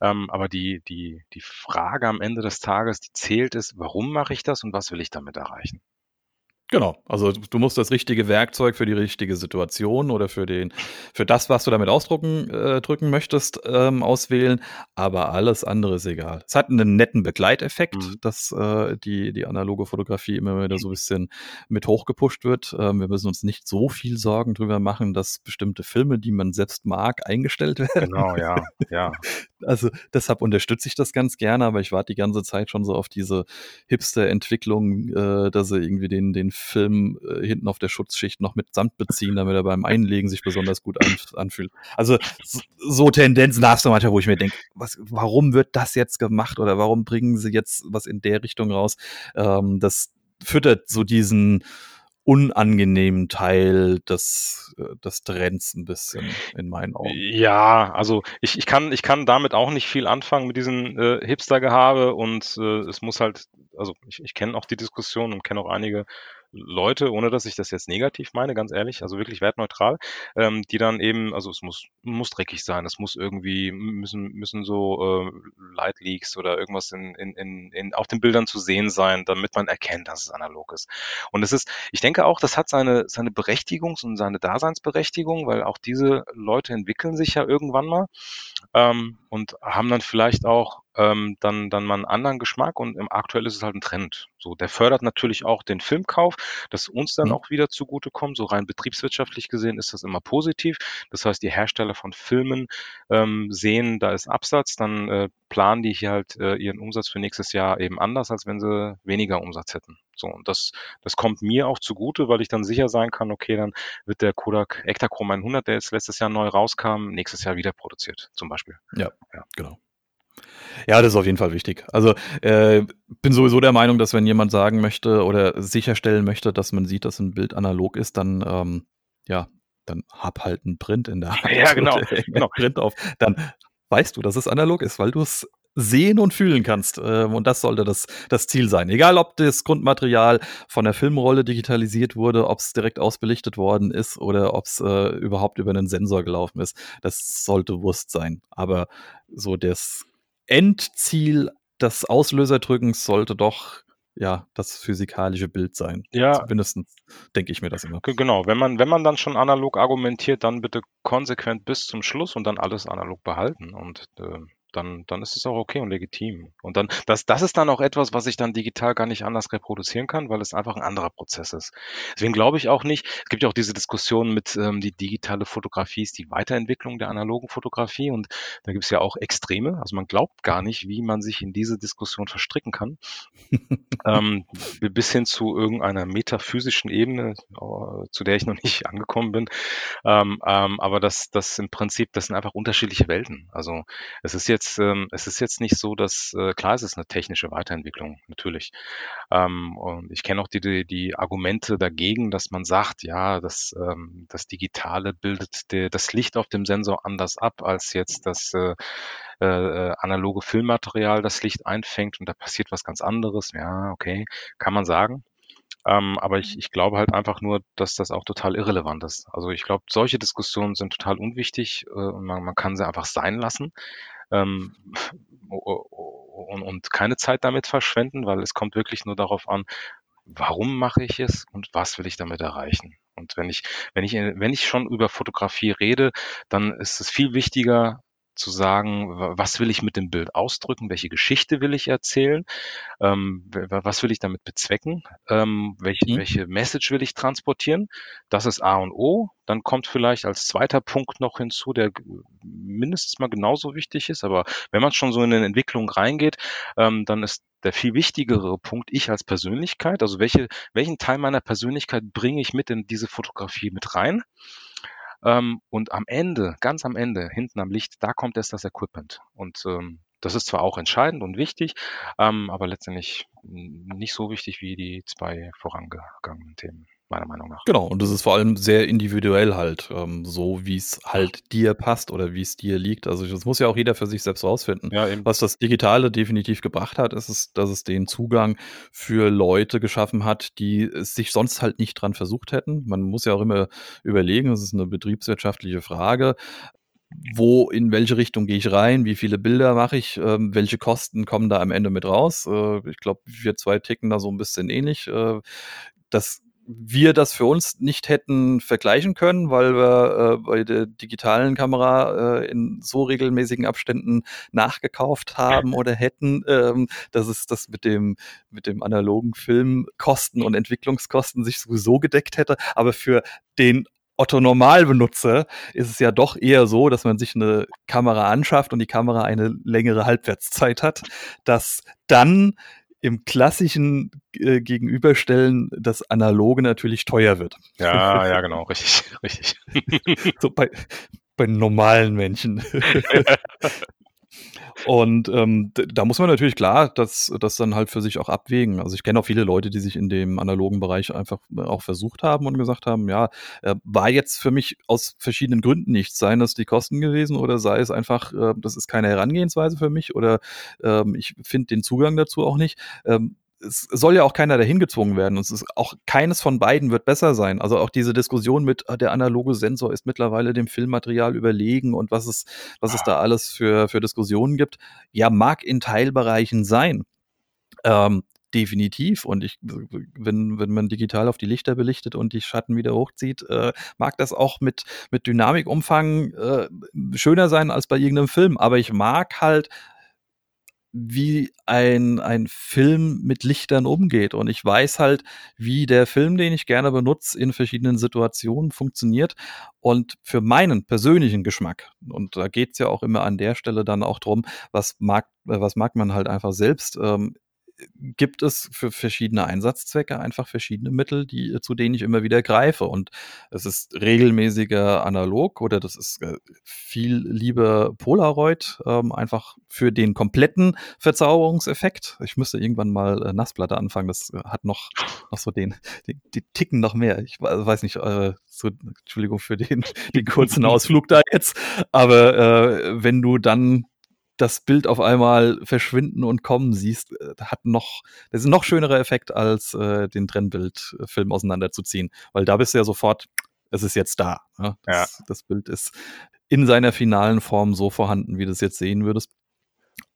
ähm, aber die die die Frage am Ende des Tages, die zählt, ist: „Warum mache ich das und was will ich damit erreichen?“ Genau, also du musst das richtige Werkzeug für die richtige Situation oder für den für das, was du damit ausdrucken äh, drücken möchtest, ähm, auswählen, aber alles andere ist egal. Es hat einen netten Begleiteffekt, Mhm. dass, äh, die die analoge Fotografie immer wieder so 'n bisschen mit hochgepusht wird. Ähm, wir müssen uns nicht so viel Sorgen drüber machen, dass bestimmte Filme, die man selbst mag, eingestellt werden. Genau, ja, ja. Also, deshalb unterstütze ich das ganz gerne, aber ich warte die ganze Zeit schon so auf diese Hipster-Entwicklung, äh, dass sie irgendwie den den Film, äh, hinten auf der Schutzschicht noch mit Sand beziehen, damit er beim Einlegen sich besonders gut anf anfühlt. Also, s so Tendenzen hast du manchmal, wo ich mir denke: „Was warum wird das jetzt gemacht oder warum bringen sie jetzt was in der Richtung raus?“ Ähm, das füttert so diesen unangenehmen Teil des äh, des Trends 'n bisschen in meinen Augen. Ja, also ich ich kann ich kann damit auch nicht viel anfangen mit diesem, äh, Hipster-Gehabe und, äh, es muss halt also ich ich kenne auch die Diskussion und kenne auch einige Leute, ohne dass ich das jetzt negativ meine, ganz ehrlich, also wirklich wertneutral, ähm, die dann eben also es muss muss dreckig sein, es muss irgendwie müssen müssen so, äh, Light Leaks oder irgendwas in in in in auf den Bildern zu sehen sein, damit man erkennt, dass es analog ist. Und es ist ich denke auch, das hat seine seine Berechtigungs und seine Daseinsberechtigung, weil auch diese Leute entwickeln sich ja irgendwann mal, ähm, und haben dann vielleicht auch, ähm, dann dann mal 'n anderen Geschmack und, ähm, aktuell ist es halt 'n Trend. So, der fördert natürlich auch den Filmkauf, das uns dann Mhm. auch wieder zugutekommt. So rein betriebswirtschaftlich gesehen ist das immer positiv. Das heißt, die Hersteller von Filmen, ähm, sehen, da ist Absatz, dann, äh, planen die hier halt, äh, ihren Umsatz für nächstes Jahr eben anders, als wenn sie weniger Umsatz hätten. So, und das das kommt mir auch zugute, weil ich dann sicher sein kann, okay, dann wird der Kodak Ektachrom 100, der jetzt letztes Jahr neu rauskam, nächstes Jahr wieder produziert, zum Beispiel. Ja, Ja. genau. Ja, das ist auf jeden Fall wichtig. Also, äh, bin sowieso der Meinung, dass wenn jemand sagen möchte oder sicherstellen möchte, dass man sieht, dass 'n Bild analog ist, dann, ähm, ja, dann hab halt 'n Print in der Hand Ja, genau, oder genau. ein Print auf. Dann weißt du, dass es analog ist, weil du's sehen und fühlen kannst. Ähm, und das sollte das das Ziel sein. Egal, ob das Grundmaterial von der Filmrolle digitalisiert wurde, ob's direkt ausbelichtet worden ist oder ob's, äh, überhaupt über 'nen Sensor gelaufen ist. Das sollte Wurst sein. Aber so das Endziel des Auslöserdrückens sollte doch, ja, das physikalische Bild sein. Ja. Zumindestens denke ich mir das immer. Ge genau, wenn man wenn man dann schon analog argumentiert, dann bitte konsequent bis zum Schluss und dann alles analog behalten und, äh, dann dann ist es auch okay und legitim. Und dann das das ist dann auch etwas, was ich dann digital gar nicht anders reproduzieren kann, weil es einfach 'n anderer Prozess ist. Deswegen glaube ich auch nicht es gibt ja auch diese Diskussion mit, ähm, die digitale Fotografie ist die Weiterentwicklung der analogen Fotografie und da gibt's ja auch Extreme. Also, man glaubt gar nicht, wie man sich in diese Diskussion verstricken kann. Ähm, bi bis hin zu irgendeiner metaphysischen Ebene, äh, zu der ich noch nicht angekommen bin. Ähm, ähm, aber das das im Prinzip das sind einfach unterschiedliche Welten. Also, es ist jetzt ähm, es ist jetzt nicht so, dass äh, klar ist es 'ne technische Weiterentwicklung, natürlich. Ähm, und ich kenne auch die die die Argumente dagegen, dass man sagt, ja, das ähm, das Digitale bildet de das Licht auf dem Sensor anders ab als jetzt das, äh, äh, äh, analoge Filmmaterial das Licht einfängt und da passiert was ganz anderes. Ja, okay, kann man sagen. Ähm, aber ich ich glaube halt einfach nur, dass das auch total irrelevant ist. Also, ich glaube, solche Diskussionen sind total unwichtig, äh, und man man kann sie einfach sein lassen, ähm, und und keine Zeit damit verschwenden, weil es kommt wirklich nur darauf an, warum mache ich es und was will ich damit erreichen? Und wenn ich wenn ich wenn ich schon über Fotografie rede, dann ist es viel wichtiger zu sagen: „W was will ich mit dem Bild ausdrücken? Welche Geschichte will ich erzählen? Ähm, was will ich damit bezwecken? Ähm, welche Mhm. welche Message will ich transportieren?“ Das ist A und O. Dann kommt vielleicht als 2. Punkt noch hinzu, der mindestens mal genauso wichtig ist, aber wenn man schon so in 'ne Entwicklung reingeht, ähm, dann ist der viel wichtigere Punkt ich als Persönlichkeit. Also, welche welchen Teil meiner Persönlichkeit bringe ich mit in diese Fotografie mit rein? Ähm, und am Ende, ganz am Ende, hinten am Licht, da kommt erst das Equipment. Und, ähm, das ist zwar auch entscheidend und wichtig, ähm, aber letztendlich n nicht so wichtig wie die 2 vorangegangenen Themen, meiner Meinung nach. Genau, und das ist vor allem sehr individuell halt, ähm, so wie's halt dir passt oder wie's dir liegt. Also, das muss ja auch jeder für sich selbst rausfinden. Ja. Was das Digitale definitiv gebracht hat, ist es, dass es den Zugang für Leute geschaffen hat, die es sich sonst halt nicht dran versucht hätten. Man muss ja auch immer überlegen, das ist 'ne betriebswirtschaftliche Frage. Wo in welche Richtung gehe ich rein? Wie viele Bilder mache ich? Ähm, welche Kosten kommen da am Ende mit raus? Äh, ich glaube, wir 2 ticken da so 'n bisschen ähnlich. Äh, das wir das für uns nicht hätten vergleichen können, weil wir äh, bei der digitalen Kamera äh, in so regelmäßigen Abständen nachgekauft haben oder hätten, ähm, dass es das mit dem, mit dem analogen Film Kosten und Entwicklungskosten sich sowieso gedeckt hätte. Aber für den Otto Normalbenutzer ist es ja doch eher so, dass man sich eine Kamera anschafft und die Kamera eine längere Halbwertszeit hat, dass dann im klassischen äh, Gegenüberstellen das Analoge natürlich teuer wird. Ja, ja, genau, richtig, richtig. so bei, bei normalen Menschen. Und ähm, da muss man natürlich klar das, das dann halt für sich auch abwägen. Also ich kenne auch viele Leute, die sich in dem analogen Bereich einfach äh, auch versucht haben und gesagt haben, ja, äh, war jetzt für mich aus verschiedenen Gründen nichts. Seien das die Kosten gewesen oder sei es einfach, äh, das ist keine Herangehensweise für mich oder ähm, ich finde den Zugang dazu auch nicht. Ähm, es soll ja auch keiner dahin gezwungen werden. Es ist auch keines von beiden wird besser sein. Also auch diese Diskussion mit ah, der analoge Sensor ist mittlerweile dem Filmmaterial überlegen und was es, was es da alles für, für Diskussionen gibt. Ja, mag in Teilbereichen sein. Ähm, definitiv. Und ich, wenn, wenn man digital auf die Lichter belichtet und die Schatten wieder hochzieht, äh, mag das auch mit, mit Dynamikumfang äh, schöner sein als bei irgendeinem Film. Aber ich mag halt wie ein, ein Film mit Lichtern umgeht. Und ich weiß halt, wie der Film, den ich gerne benutze, in verschiedenen Situationen funktioniert. Und für meinen persönlichen Geschmack, und da geht's ja auch immer an der Stelle dann auch drum, was mag, was mag man halt einfach selbst, ähm, gibt es für verschiedene Einsatzzwecke einfach verschiedene Mittel, die, äh, zu denen ich immer wieder greife. Und es ist regelmäßiger analog oder das ist äh, viel lieber Polaroid, ähm, einfach für den kompletten Verzauberungseffekt. Ich müsste irgendwann mal äh, Nassplatte anfangen, das äh, hat noch, noch so den, die, die ticken noch mehr. Ich weiß nicht, äh, so, Entschuldigung für den, den kurzen Ausflug da jetzt, aber äh, wenn du dann das Bild auf einmal verschwinden und kommen siehst, äh, hat noch, das ist ein noch schönerer Effekt, als äh, den Trennbildfilm auseinanderzuziehen. Weil da bist du ja sofort, es ist jetzt da. Ja? Das, ja. das Bild ist in seiner finalen Form so vorhanden, wie du es jetzt sehen würdest.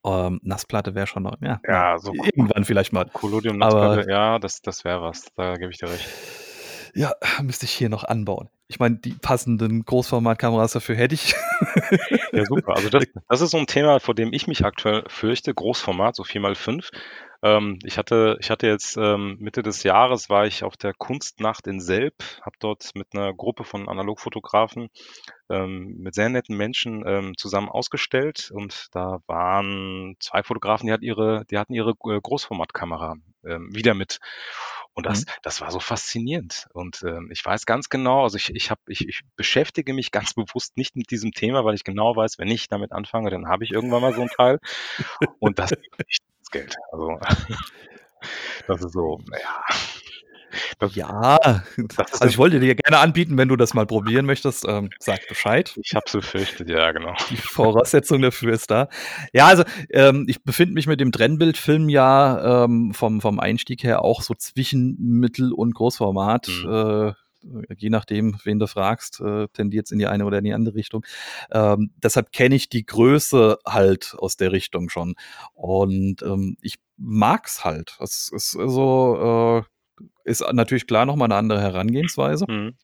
Ähm, Nassplatte wäre schon noch, ja, ja so irgendwann vielleicht mal. Collodium Nassplatte, ja, das, das wäre was, da gebe ich dir recht. Ja, müsste ich hier noch anbauen. Ich meine, die passenden Großformatkameras dafür hätte ich. Ja, super. Also das, das ist so ein Thema, vor dem ich mich aktuell fürchte. Großformat, so 4x5. Ähm, ich hatte, ich hatte jetzt ähm, Mitte des Jahres war ich auf der Kunstnacht in Selb, habe dort mit einer Gruppe von Analogfotografen ähm, mit sehr netten Menschen ähm, zusammen ausgestellt und da waren zwei Fotografen, die hatten ihre, die hatten ihre äh, Großformatkamera ähm, wieder mit. Und das, mhm. das war so faszinierend. Und ähm, ich weiß ganz genau, also ich, ich, hab, ich, ich beschäftige mich ganz bewusst nicht mit diesem Thema, weil ich genau weiß, wenn ich damit anfange, dann habe ich irgendwann mal so ein Teil. Und das ist nicht das Geld. Also das ist so, naja. Ja, also ich wollte dir gerne anbieten, wenn du das mal probieren möchtest, ähm, sag Bescheid. Ich habe so befürchtet, ja, genau. Die Voraussetzung dafür ist da. Ja, also ähm, ich befinde mich mit dem Trennbildfilm ja ähm, vom, vom Einstieg her auch so zwischen Mittel- und Großformat. Mhm. Äh, je nachdem, wen du fragst, äh, tendiert es in die eine oder in die andere Richtung. Ähm, deshalb kenne ich die Größe halt aus der Richtung schon. Und ähm, ich mag's halt. Es ist so, äh, ist natürlich klar nochmal eine andere Herangehensweise. Mhm.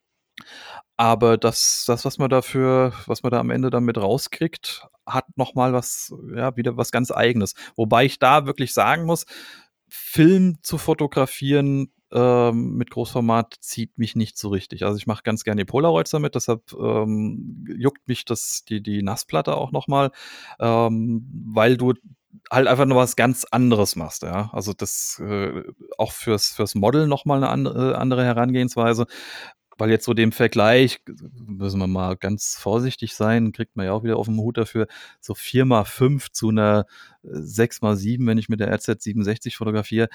Aber das, das, was man dafür, was man da am Ende damit rauskriegt, hat nochmal was, ja, wieder was ganz Eigenes. Wobei ich da wirklich sagen muss, Film zu fotografieren ähm, mit Großformat zieht mich nicht so richtig. Also ich mache ganz gerne die Polaroids damit, deshalb ähm, juckt mich das, die, die Nassplatte auch nochmal, ähm, weil du halt einfach nur was ganz anderes machst, ja. Also das äh, auch fürs, fürs Model nochmal eine andere, äh, andere Herangehensweise. Weil jetzt so dem Vergleich, müssen wir mal ganz vorsichtig sein, kriegt man ja auch wieder auf dem Hut dafür, so 4x5 zu einer 6x7, wenn ich mit der RZ67 fotografiere.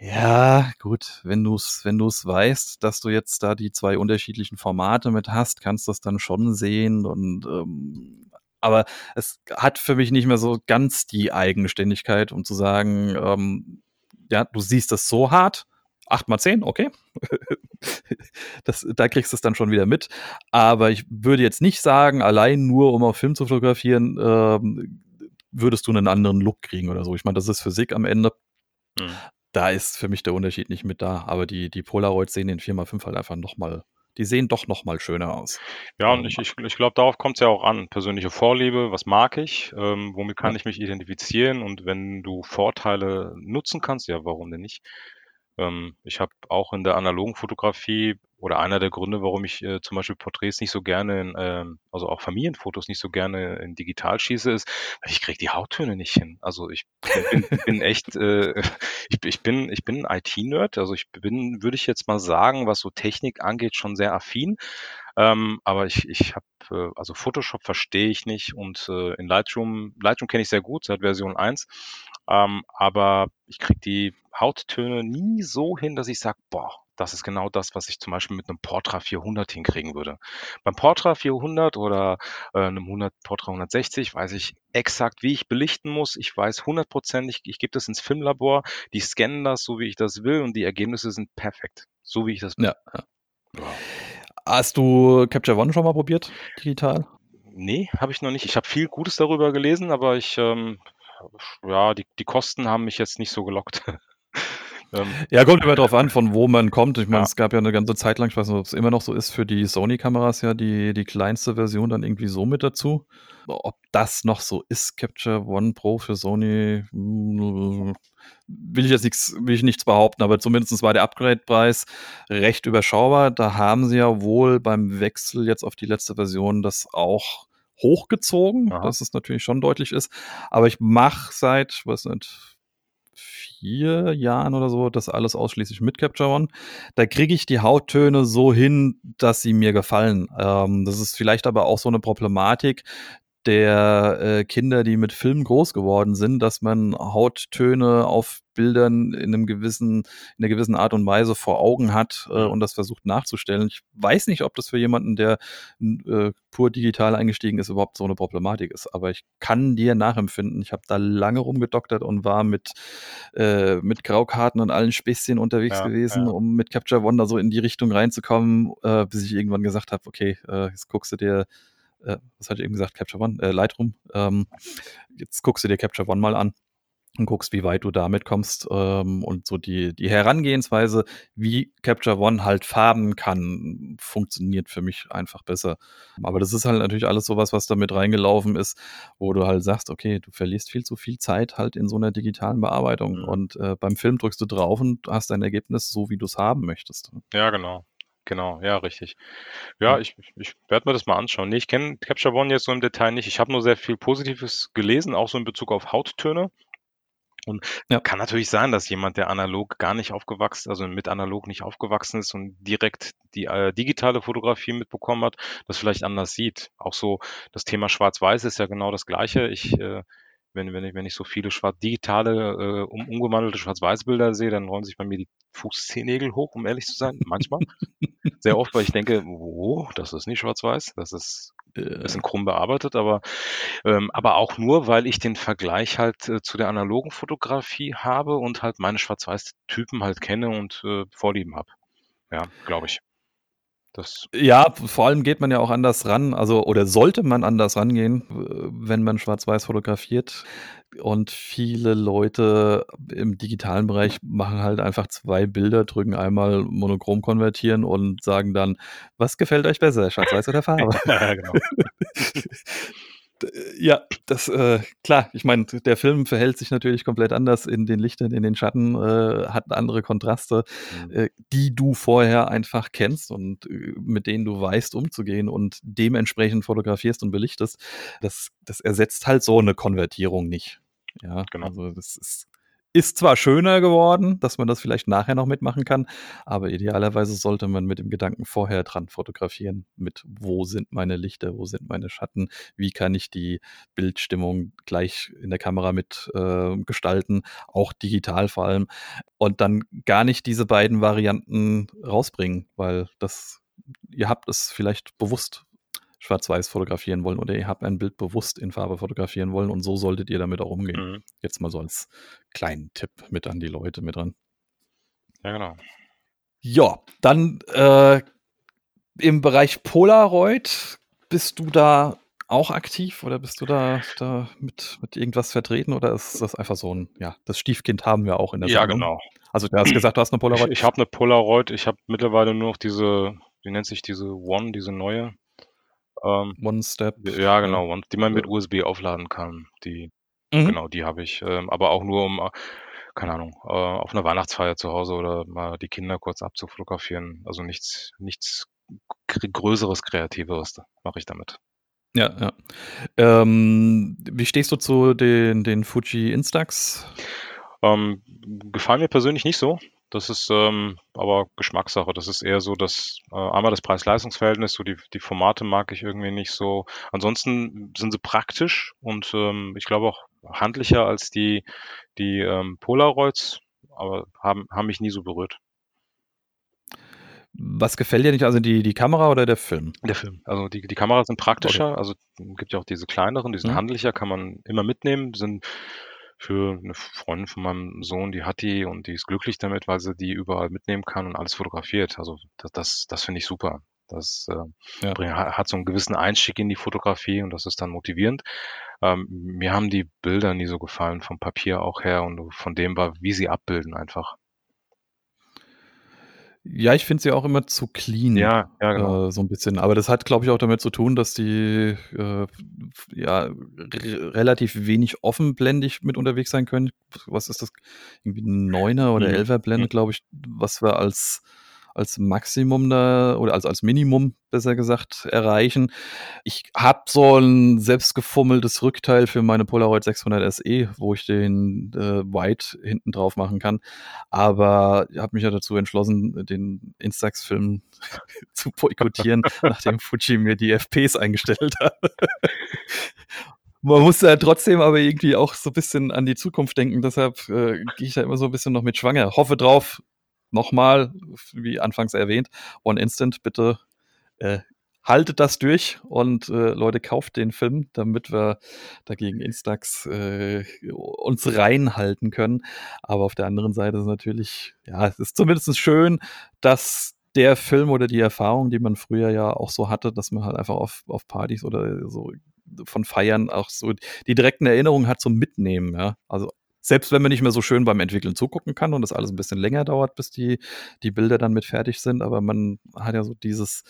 Ja, gut, wenn du es wenn du's weißt, dass du jetzt da die zwei unterschiedlichen Formate mit hast, kannst du es dann schon sehen und ähm, aber es hat für mich nicht mehr so ganz die Eigenständigkeit, um zu sagen, ähm, ja, du siehst das so hart, 8 mal 10, okay. das, da kriegst du es dann schon wieder mit. Aber ich würde jetzt nicht sagen, allein nur um auf Film zu fotografieren, ähm, würdest du einen anderen Look kriegen oder so. Ich meine, das ist Physik am Ende. Mhm. da ist für mich der Unterschied nicht mit da. Aber die, die Polaroids sehen in 4x5 halt einfach nochmal, die sehen doch nochmal schöner aus. Ja, und ich, ich, ich glaube, darauf kommt es ja auch an. Persönliche Vorliebe, was mag ich, ähm, womit kann ich mich identifizieren und wenn du Vorteile nutzen kannst, ja, warum denn nicht? Ähm, ich habe auch in der analogen Fotografie oder einer der Gründe, warum ich äh, zum Beispiel Porträts nicht so gerne, in, ähm, also auch Familienfotos nicht so gerne in digital schieße, ist, weil ich kriege die Hauttöne nicht hin. Also ich bin, bin, echt, äh, ich, ich bin, ich bin ein IT-Nerd, also ich bin, würde ich jetzt mal sagen, was so Technik angeht, schon sehr affin. Ähm, aber ich, ich habe, äh, also Photoshop verstehe ich nicht und äh, in Lightroom, Lightroom kenne ich sehr gut seit Version 1. Ähm, aber ich kriege die Hauttöne nie so hin, dass ich sage, boah, das ist genau das, was ich zum Beispiel mit einem Portra 400 hinkriegen würde. Beim Portra 400 oder äh, einem 100, Portra 160 weiß ich exakt, wie ich belichten muss. Ich weiß hundertprozentig, ich gebe das ins Filmlabor, die scannen das so, wie ich das will und die Ergebnisse sind perfekt, so wie ich das will. Ja, ja. Hast du Capture One schon mal probiert, digital? Nee, habe ich noch nicht. Ich habe viel Gutes darüber gelesen, aber ich, ähm, ja, die, die Kosten haben mich jetzt nicht so gelockt. ähm, ja, kommt immer drauf an, von wo man kommt. Ich meine, Ja. es gab ja eine ganze Zeit lang, ich weiß nicht, ob es immer noch so ist, für die Sony-Kameras ja die, die kleinste Version dann irgendwie so mit dazu. Ob das noch so ist, Capture One Pro für Sony, hm, will ich jetzt nichts, will ich nichts behaupten, aber zumindest war der Upgrade-Preis recht überschaubar. Da haben sie ja wohl beim Wechsel jetzt auf die letzte Version das auch hochgezogen, Aha. dass es natürlich schon deutlich ist. Aber ich mache seit, was nicht, vier Jahren oder so das alles ausschließlich mit Capture One. Da kriege ich die Hauttöne so hin, dass sie mir gefallen. Ähm, das ist vielleicht aber auch so eine Problematik der äh, Kinder, die mit Film groß geworden sind, dass man Hauttöne auf Bildern in einem gewissen, in einer gewissen Art und Weise vor Augen hat äh, und das versucht nachzustellen. Ich weiß nicht, ob das für jemanden, der äh, pur digital eingestiegen ist, überhaupt so eine Problematik ist. Aber ich kann dir nachempfinden. Ich habe da lange rumgedoktert und war mit, äh, mit Graukarten und allen Späßchen unterwegs Ja, gewesen, ja. um mit Capture One da so in die Richtung reinzukommen, äh, bis ich irgendwann gesagt habe, okay, äh, jetzt guckst du dir äh, was hatte ich eben gesagt, Capture One, äh, Lightroom. Ähm, jetzt guckst du dir Capture One mal an und guckst, wie weit du damit kommst ähm, und so die, die Herangehensweise, wie Capture One halt farben kann, funktioniert für mich einfach besser. Aber das ist halt natürlich alles sowas, was da mit reingelaufen ist, wo du halt sagst, okay, du verlierst viel zu viel Zeit halt in so einer digitalen Bearbeitung Mhm. und äh, beim Film drückst du drauf und hast dein Ergebnis so, wie du es haben möchtest. Ja, genau. Genau, ja, richtig. Ja, ich, ich, ich werde mir das mal anschauen. Nee, ich kenne Capture One jetzt so im Detail nicht. Ich habe nur sehr viel Positives gelesen, auch so in Bezug auf Hauttöne. Und Ja. kann natürlich sein, dass jemand, der analog gar nicht aufgewachsen, also mit analog nicht aufgewachsen ist und direkt die äh, digitale Fotografie mitbekommen hat, das vielleicht anders sieht. Auch so das Thema Schwarz-Weiß ist ja genau das Gleiche. Ich, äh, wenn, wenn, ich, wenn ich so viele schwarz digitale, äh, um, umgewandelte Schwarz-Weiß-Bilder sehe, dann rollen sich bei mir die Fußzehennägel hoch, um ehrlich zu sein. Manchmal. Sehr oft, weil ich denke, wo, das ist nicht schwarz-weiß, das ist ein Äh, bisschen krumm bearbeitet, aber, ähm, aber auch nur, weil ich den Vergleich halt äh, zu der analogen Fotografie habe und halt meine Schwarz-Weiß-Typen halt kenne und äh, Vorlieben habe. Ja, glaube ich. Das, Ja, vor allem geht man ja auch anders ran, also oder sollte man anders rangehen, äh, wenn man schwarz-weiß fotografiert. Und viele Leute im digitalen Bereich machen halt einfach zwei Bilder, drücken einmal monochrom konvertieren und sagen dann, was gefällt euch besser, schwarz-weiß oder Farbe? ja, genau. D- Ja, das, äh, klar, ich meine, der Film verhält sich natürlich komplett anders in den Lichtern, in den Schatten, äh, hat andere Kontraste, Mhm. äh, die du vorher einfach kennst und äh, mit denen du weißt, umzugehen und dementsprechend fotografierst und belichtest. Das, das ersetzt halt so eine Konvertierung nicht. Ja, Genau. also das ist, ist zwar schöner geworden, dass man das vielleicht nachher noch mitmachen kann, aber idealerweise sollte man mit dem Gedanken vorher dran fotografieren, mit wo sind meine Lichter, wo sind meine Schatten, wie kann ich die Bildstimmung gleich in der Kamera mit äh, gestalten, auch digital vor allem, und dann gar nicht diese beiden Varianten rausbringen, weil das, ihr habt es vielleicht bewusst schwarz-weiß fotografieren wollen oder ihr habt ein Bild bewusst in Farbe fotografieren wollen und so solltet ihr damit auch umgehen. Mhm. Jetzt mal so als kleinen Tipp mit an die Leute mit dran. Ja, genau. Ja, dann äh, im Bereich Polaroid bist du da auch aktiv oder bist du da, da mit, mit irgendwas vertreten oder ist das einfach so ein, ja, das Stiefkind haben wir auch in der Ja, Sammlung? genau. Also, du hast gesagt, du hast 'ne Ich Polaroid? ich habe 'ne Polaroid. Ich habe mittlerweile nur noch diese wie nennt sich diese One, diese neue? Ähm, One Step, ja genau, One, die man mit USB aufladen kann. Die Mhm. genau, die habe ich, ähm, aber auch nur, um, äh, keine Ahnung, äh, auf 'ner Weihnachtsfeier zu Hause oder mal die Kinder kurz abzufotografieren. Also, nichts nichts gr Größeres, Kreativeres mache ich damit. Ja, ja. Ähm, wie stehst du zu den den Fuji Instax? Ähm, gefallen mir persönlich nicht so. Das ist, ähm, aber Geschmackssache. Das ist eher so, dass äh, einmal das Preis-Leistungs-Verhältnis, so die die Formate mag ich irgendwie nicht so. Ansonsten sind sie praktisch und, ähm, ich glaube auch handlicher als die die, ähm, Polaroids, aber haben haben mich nie so berührt. Was gefällt dir nicht? Also, die die Kamera oder der Film? Der Film. Also, die die Kameras sind Okay. praktischer. Also, gibt ja auch diese kleineren, die sind Mhm. handlicher, kann man immer mitnehmen, sind für 'ne Freundin von meinem Sohn, die hat die und die ist glücklich damit, weil sie die überall mitnehmen kann und alles fotografiert. Also, da das das finde ich super. Das, äh, Ja. bring ha hat so 'n gewissen Einstieg in die Fotografie und das ist dann motivierend. Ähm, mir haben die Bilder nie so gefallen vom Papier auch her und von dem war wie sie abbilden einfach. Ja, ich finde sie auch immer zu clean, Ja, ja, genau. äh, so 'n bisschen. Aber das hat, glaube ich, auch damit zu tun, dass die, äh, ja, relativ wenig offenblendig mit unterwegs sein können. Was ist das? Irgendwie 'n 9er oder Mhm. 11er Mhm. Blende, glaube ich, was wir als als Maximum da oder als als Minimum besser gesagt erreichen. Ich habe so 'n selbstgefummeltes Rückteil für meine Polaroid 600 SE, wo ich den, äh, Wide hinten drauf machen kann. Aber habe mich ja dazu entschlossen, den Instax-Film zu boykottieren, nachdem Fuji mir die FPs eingestellt hat. Man muss ja trotzdem aber irgendwie auch so bisschen an die Zukunft denken, deshalb, äh, gehe ich da immer so 'n bisschen noch mit schwanger. Hoffe drauf noch mal, wie anfangs erwähnt, One Instant, bitte, äh, haltet das durch und, äh, Leute, kauft den Film, damit wir da gegen Instax, äh, uns reinhalten können. Aber auf der anderen Seite ist natürlich ja, es ist zumindest schön, dass der Film oder die Erfahrung, die man früher ja auch so hatte, dass man halt einfach auf auf Partys oder so von Feiern auch so die direkten Erinnerungen hat zum Mitnehmen, ja? Also, selbst wenn man nicht mehr so schön beim Entwickeln zugucken kann und das alles 'n bisschen länger dauert, bis die die Bilder dann mit fertig sind, aber man hat ja so dieses,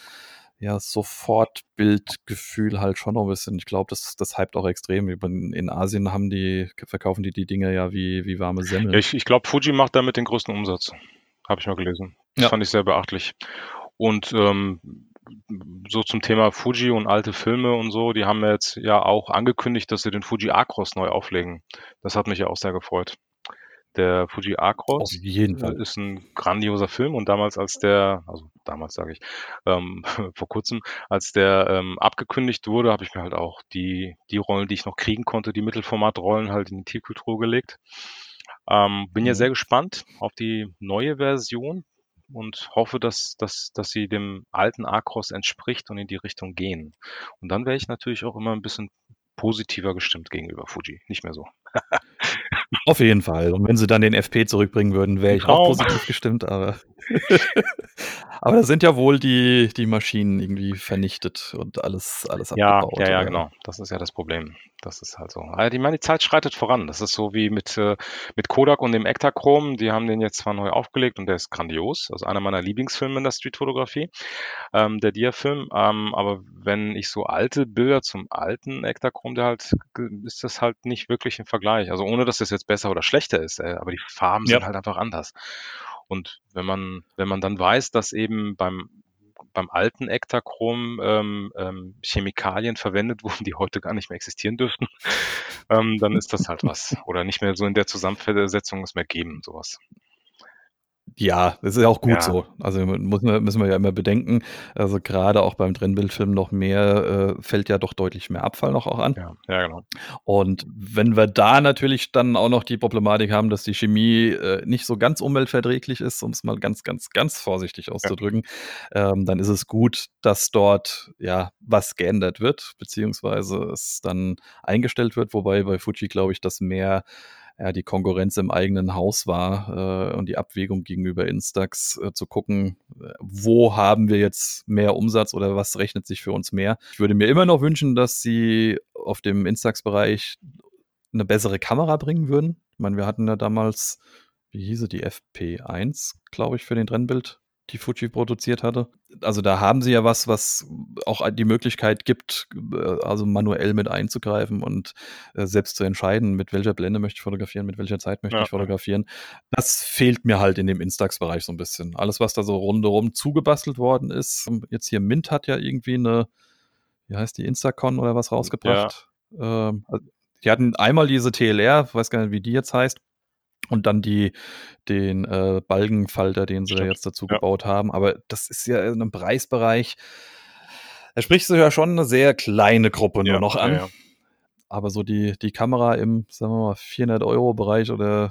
ja, Sofortbildgefühl halt schon noch 'n bisschen. Ich glaube, das das hypt auch extrem. In Asien haben die verkaufen die die Dinger ja wie wie warme Ja, Semmeln. ich ich glaube, Fuji macht damit den größten Umsatz. Habe ich mal gelesen. Das Ja. fand ich sehr beachtlich. Und, ähm, so zum Thema Fuji und alte Filme und so, die haben ja jetzt ja auch angekündigt, dass sie den Fuji Acros neu auflegen. Das hat mich ja auch sehr gefreut. Der Fuji Auf Acros, jeden Fall. ist 'n grandioser Film und damals, als der also, damals sage ich, ähm, vor Kurzem, als der, ähm, abgekündigt wurde, habe ich mir halt auch die die Rollen, die ich noch kriegen konnte, die Mittelformatrollen halt in die Tiefkühltruhe gelegt. Ähm, bin ja Mhm. sehr gespannt auf die neue Version und hoffe, dass dass dass sie dem alten Acros entspricht und in die Richtung gehen. Und dann wäre ich natürlich auch immer 'n bisschen positiver gestimmt gegenüber Fuji, nicht mehr so. Auf jeden Fall. Und wenn sie dann den FP zurückbringen würden, wäre ich auch Traum. positiv gestimmt, aber aber da sind ja wohl die die Maschinen irgendwie vernichtet und alles alles Ja, abgebaut, ja, ja, genau. Das ist ja das Problem. Das ist halt so. Ah, ich meine, die Zeit schreitet voran. Das ist so wie mit, äh mit Kodak und dem Ektachrom. Die haben den jetzt zwar neu aufgelegt und der ist grandios, also einer meiner Lieblingsfilme in der Streetfotografie, ähm, der Diafilm. Ähm, aber wenn ich so alte Bilder zum alten Ektachrom, der halt ist das halt nicht wirklich 'n Vergleich. Also, ohne dass das jetzt besser oder schlechter ist, äh, aber die Farben Ja. sind halt einfach anders. Und wenn man wenn man dann weiß, dass eben beim beim alten Ektachrom, ähm, ähm, Chemikalien verwendet wurden, die heute gar nicht mehr existieren dürften, ähm, dann ist das halt was. Oder nicht mehr so in der Zusammensetzung es mehr geben, so was. Ja, das ist ja auch gut Ja. so. Also, muss müssen wir ja immer bedenken, also, grade auch beim Trennbildfilm noch mehr äh, fällt ja doch deutlich mehr Abfall noch auch an. Ja, ja, genau. Und wenn wir da natürlich dann auch noch die Problematik haben, dass die Chemie, äh, nicht so ganz umweltverträglich ist, um's mal ganz, ganz, ganz vorsichtig Ja. auszudrücken, ähm, dann ist es gut, dass dort, ja, was geändert wird, beziehungsweise es dann eingestellt wird, wobei bei Fuji, glaube ich, das mehr, ja, die Konkurrenz im eigenen Haus war, äh, und die Abwägung gegenüber Instax, äh, zu gucken, äh, wo haben wir jetzt mehr Umsatz oder was rechnet sich für uns mehr? Ich würde mir immer noch wünschen, dass sie auf dem Instax-Bereich 'ne bessere Kamera bringen würden. Ich meine, wir hatten ja damals wie hieße die FP1, glaube ich, für den Trennbild, die Fuji produziert hatte. Also da haben sie ja was, was auch die Möglichkeit gibt, äh, also manuell mit einzugreifen und äh, selbst zu entscheiden, mit welcher Blende möchte ich fotografieren, mit welcher Zeit möchte Ja, ich fotografieren. Das fehlt mir halt in dem Instax-Bereich so ein bisschen. Alles, was da so rundherum zugebastelt worden ist. Jetzt hier Mint hat ja irgendwie eine, wie heißt die, Instacon oder was rausgebracht. Ähm, also die hatten einmal diese TLR, weiß gar nicht, wie die jetzt heißt. Und dann die, den äh, Balkenfalter, den sie Stimmt, jetzt dazu ja. gebaut haben. Aber das ist ja in einem Preisbereich, da sprichst du ja schon eine sehr kleine Gruppe nur Ja, noch an. ja. Aber so die, die Kamera im, sagen wir mal, 400 Euro Bereich oder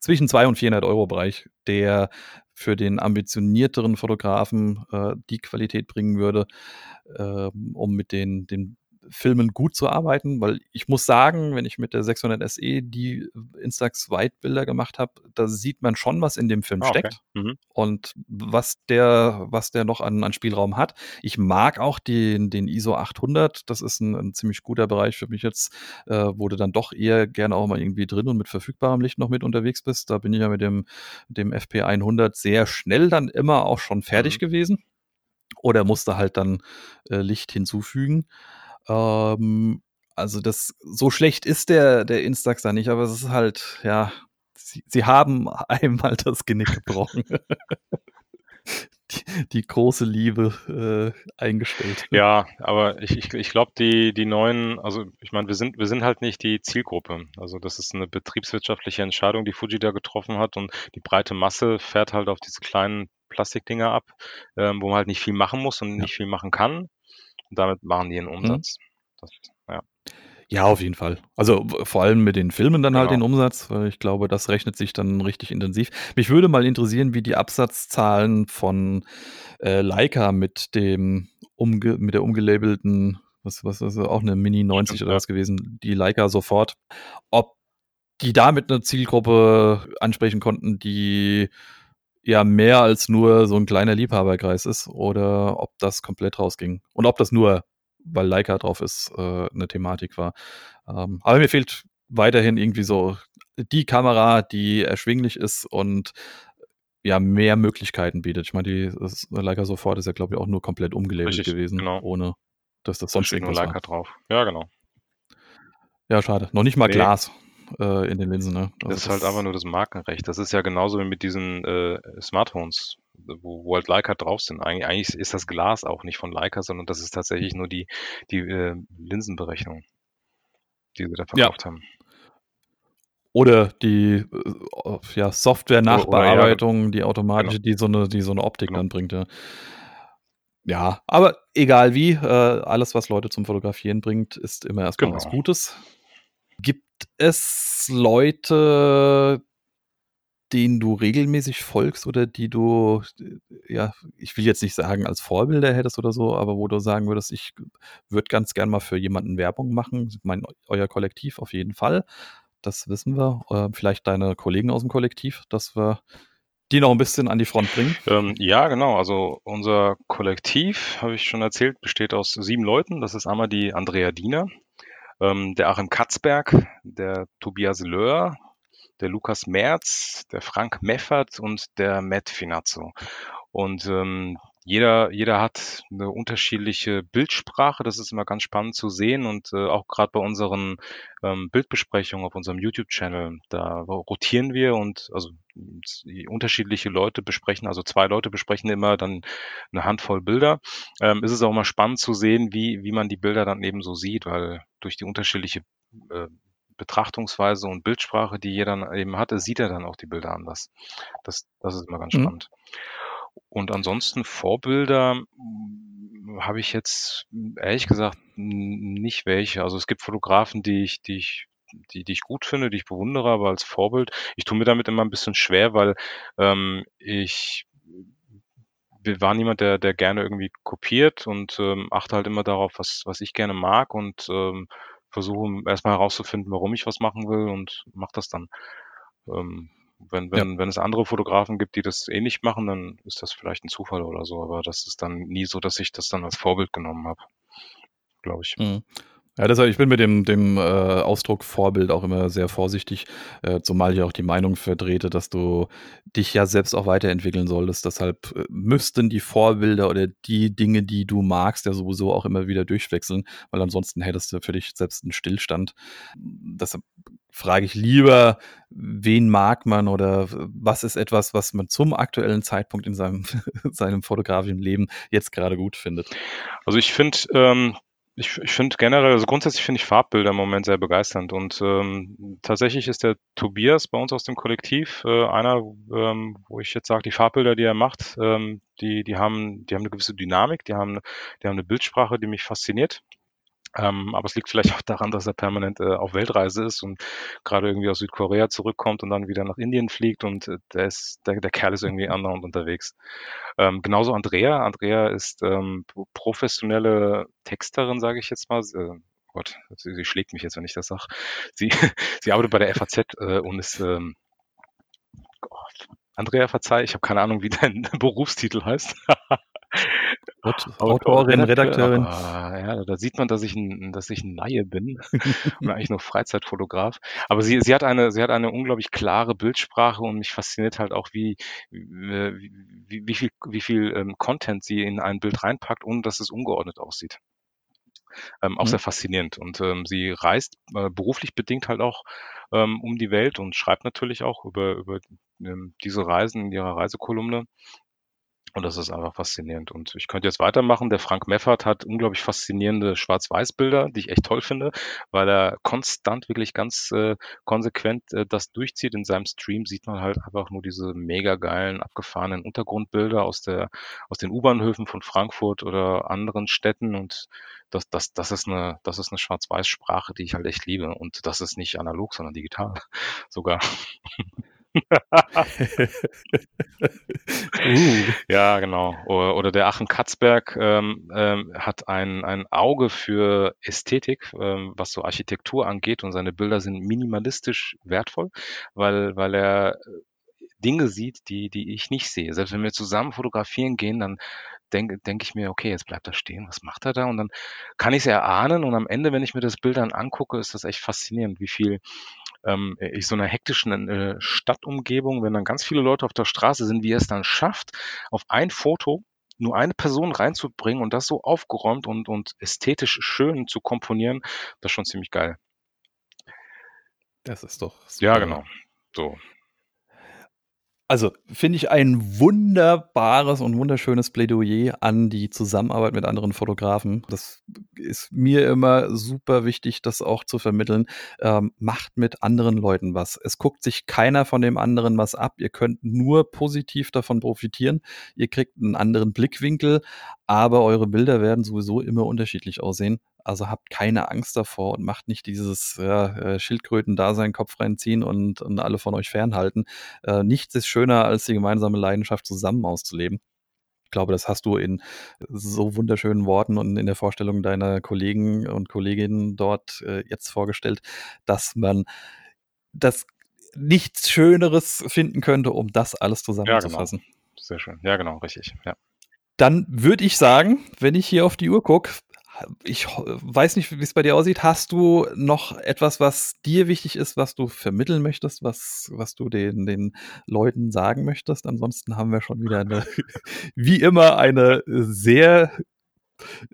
zwischen 200 und 400 Euro Bereich, der für den ambitionierteren Fotografen äh, die Qualität bringen würde, ähm, um mit den, den Filmen gut zu arbeiten, weil ich muss sagen, wenn ich mit der 600 SE die Instax Weitbilder gemacht habe, da sieht man schon, was in dem Film Ah, okay. steckt Mhm. und was der, was der noch an, an Spielraum hat. Ich mag auch den, den ISO 800. Das ist ein, ein ziemlich guter Bereich für mich jetzt, äh, wo du dann doch eher gerne auch mal irgendwie drin und mit verfügbarem Licht noch mit unterwegs bist. Da bin ich ja mit dem, dem FP 100 sehr schnell dann immer auch schon fertig Mhm. gewesen oder musste halt dann äh, Licht hinzufügen. Ähm, also das so schlecht ist der der Instax da nicht, aber es ist halt ja, sie, sie haben einmal das Genick gebrochen. die, die große Liebe äh, eingestellt. Ja, aber ich, ich, ich glaube, die, die neuen, also ich meine, wir sind, wir sind halt nicht die Zielgruppe. Also das ist eine betriebswirtschaftliche Entscheidung, die Fuji da getroffen hat und die breite Masse fährt halt auf diese kleinen Plastikdinger ab, ähm, wo man halt nicht viel machen muss und Ja. nicht viel machen kann. Und damit machen die einen Mhm. Umsatz. Das, ja, Ja, auf jeden Fall. Also vor allem mit den Filmen dann halt den genau. Umsatz, weil ich glaube, das rechnet sich dann richtig intensiv. Mich würde mal interessieren, wie die Absatzzahlen von äh, Leica mit dem umge mit der umgelabelten, was, was ist das, auch eine Mini 90 Stimmt, oder was gewesen, die Leica sofort, ob die damit eine Zielgruppe ansprechen konnten, die ja mehr als nur so ein kleiner Liebhaberkreis ist oder ob das komplett rausging. Und ob das nur, weil Leica drauf ist, äh, eine Thematik war. Ähm, aber mir fehlt weiterhin irgendwie so die Kamera, die erschwinglich ist und ja mehr Möglichkeiten bietet. Ich meine, die das Leica sofort ist ja, glaube ich, auch nur komplett umgelabelt Richtig, gewesen, genau. ohne dass das Da sonst nur irgendwas Leica war. drauf. Ja, genau. Ja, schade. Noch nicht mal Nee. Glas äh, in den Linsen, ne? Das Also ist halt einfach das, nur das Markenrecht. Das ist ja genauso wie mit diesen äh, Smartphones, wo, wo halt Leica drauf sind. Eigentlich, eigentlich ist das Glas auch nicht von Leica, sondern das ist tatsächlich nur die, die äh, Linsenberechnung, die sie da ja. verkauft haben. Oder die äh, ja, Software-Nachbearbeitung, die Genau. automatische, die so eine, die so eine Optik Genau. dann bringt, ja. Ja, aber egal wie, äh, alles, was Leute zum Fotografieren bringt, ist immer erstmal was Genau. Gutes. Gibt es Leute, denen du regelmäßig folgst oder die du, ja, ich will jetzt nicht sagen, als Vorbilder hättest oder so, aber wo du sagen würdest, ich würde ganz gern mal für jemanden Werbung machen. Ich euer Kollektiv auf jeden Fall. Das wissen wir. Äh, vielleicht deine Kollegen aus dem Kollektiv, dass wir die noch ein bisschen an die Front bringen. Ähm, ja, genau. Also unser Kollektiv, habe ich schon erzählt, besteht aus sieben Leuten. Das ist einmal die Andrea Diener, ähm, der Achim Katzberg, der Tobias Löhr, der Lukas Merz, der Frank Meffert und der Matt Finazzo. Und ähm, jeder, jeder hat eine unterschiedliche Bildsprache. Das ist immer ganz spannend zu sehen. Und äh, auch gerade bei unseren ähm, Bildbesprechungen auf unserem YouTube-Channel, da rotieren wir und also unterschiedliche Leute besprechen, also zwei Leute besprechen immer dann eine Handvoll Bilder. Ähm, ist es auch immer spannend zu sehen, wie, wie man die Bilder dann eben so sieht, weil durch die unterschiedliche äh, Betrachtungsweise und Bildsprache, die jeder dann eben hatte, sieht er dann auch die Bilder anders. Das, das ist immer ganz Mhm. Und ansonsten Vorbilder mm, habe ich jetzt ehrlich gesagt nicht welche. Also es gibt Fotografen, die ich, die ich, die, die ich gut finde, die ich bewundere, aber als Vorbild. Ich tue mir damit immer ein bisschen schwer, weil ähm, ich war niemand, der, der gerne irgendwie kopiert und ähm, achte halt immer darauf, was, was ich gerne mag und ähm, versuche erstmal herauszufinden, warum ich was machen will und mache das dann. Ähm, wenn, Ja. wenn, wenn es andere Fotografen gibt, die das ähnlich machen, dann ist das vielleicht ein Zufall oder so, aber das ist dann nie so, dass ich das dann als Vorbild genommen habe, glaube ich. Mhm. Ja, deshalb ich bin mit dem dem, äh, Ausdruck Vorbild auch immer sehr vorsichtig, äh, zumal ich auch die Meinung vertrete, dass du dich ja selbst auch weiterentwickeln solltest. Deshalb, äh, müssten die Vorbilder oder die Dinge, die du magst, ja sowieso auch immer wieder durchwechseln, weil ansonsten hättest du für dich selbst 'n Stillstand. Deshalb frage ich lieber, wen mag man oder was ist etwas, was man zum aktuellen Zeitpunkt in seinem seinem fotografischen Leben jetzt grade gut findet? Also, ich finde, ähm ich ich finde generell also, grundsätzlich finde ich Farbbilder im Moment sehr begeisternd und, ähm, tatsächlich ist der Tobias bei uns aus dem Kollektiv, äh, einer, ähm, wo ich jetzt sage, die Farbbilder, die er macht, ähm, die die haben die haben 'ne gewisse Dynamik, die haben die haben 'ne Bildsprache, die mich fasziniert. Ähm, aber es liegt vielleicht auch daran, dass er permanent, äh, auf Weltreise ist und grade irgendwie aus Südkorea zurückkommt und dann wieder nach Indien fliegt und, äh, der ist der der Kerl ist irgendwie andauernd unterwegs. Ähm, genauso Andrea. Andrea ist, ähm, pro professionelle Texterin, sage ich jetzt mal. Äh, Gott, sie sie schlägt mich jetzt, wenn ich das sage. Sie sie arbeitet bei der FAZ, äh, und ist, ähm Gott, Andrea, verzeih, ich habe keine Ahnung, wie dein Berufstitel heißt. Aut Autorin, Redakteurin. Ah, ja, da sieht man, dass ich 'n dass ich 'n Laie bin und eigentlich nur Freizeitfotograf. Aber sie sie hat eine sie hat eine unglaublich klare Bildsprache und mich fasziniert halt auch, wie äh, wie wie viel wie viel, ähm, Content sie in ein Bild reinpackt, ohne dass es ungeordnet aussieht. Ähm, auch Mhm. sehr faszinierend und, ähm, sie reist, äh, beruflich bedingt halt auch, ähm, um die Welt und schreibt natürlich auch über über, ähm, diese Reisen in ihrer Reisekolumne. Und das ist einfach faszinierend und ich könnte jetzt weitermachen. Der Frank Meffert hat unglaublich faszinierende Schwarz-Weiß-Bilder, die ich echt toll finde, weil er konstant wirklich ganz, äh, konsequent, äh, das durchzieht. In seinem Stream sieht man halt einfach nur diese mega geilen, abgefahrenen Untergrundbilder aus der aus den U-Bahnhöfen von Frankfurt oder anderen Städten und das das das ist 'ne das ist 'ne Schwarz-Weiß-Sprache, die ich halt echt liebe und das ist nicht analog, sondern digital sogar. Uh. Ja, genau. Oder der Achim Katzberg, ähm, ähm, hat ein ein Auge für Ästhetik, ähm, was so Architektur angeht und seine Bilder sind minimalistisch wertvoll, weil weil er, äh, Dinge sieht, die die ich nicht sehe. Selbst wenn wir zusammen fotografieren gehen, dann denke denke ich mir: „Okay, jetzt bleibt er stehen. Was macht er da?“ Und dann kann ich's erahnen und am Ende, wenn ich mir das Bild dann angucke, ist das echt faszinierend, wie viel, ähm, i in so 'ner hektischen, äh, Stadtumgebung, wenn dann ganz viele Leute auf der Straße sind, wie er es dann schafft, auf ein Foto nur eine Person reinzubringen und das so aufgeräumt und und ästhetisch schön zu komponieren, das ist schon ziemlich geil. Das ist doch Ja, super. genau. So. Also, finde ich ein wunderbares und wunderschönes Plädoyer an die Zusammenarbeit mit anderen Fotografen. Das ist mir immer super wichtig, das auch zu vermitteln. Ähm, macht mit anderen Leuten was. Es guckt sich keiner von dem anderen was ab. Ihr könnt nur positiv davon profitieren. Ihr kriegt 'n anderen Blickwinkel, aber eure Bilder werden sowieso immer unterschiedlich aussehen. Also, habt keine Angst davor und macht nicht dieses, ja, äh, Schildkröten-Dasein, Kopf reinziehen und und alle von euch fernhalten. Äh, nichts ist schöner, als die gemeinsame Leidenschaft zusammen auszuleben. Ich glaube, das hast du in so wunderschönen Worten und in der Vorstellung deiner Kollegen und Kolleginnen dort, äh, jetzt vorgestellt, dass man das nichts Schöneres finden könnte, um das alles Ja, genau. zusammenzufassen. Sehr schön. Ja, genau, richtig, ja. Dann würde ich sagen, wenn ich hier auf die Uhr gucke, ich weiß nicht, wie's bei dir aussieht. Hast du noch etwas, was dir wichtig ist, was du vermitteln möchtest, was was du den den Leuten sagen möchtest? Ansonsten haben wir schon wieder 'ne wie immer eine sehr,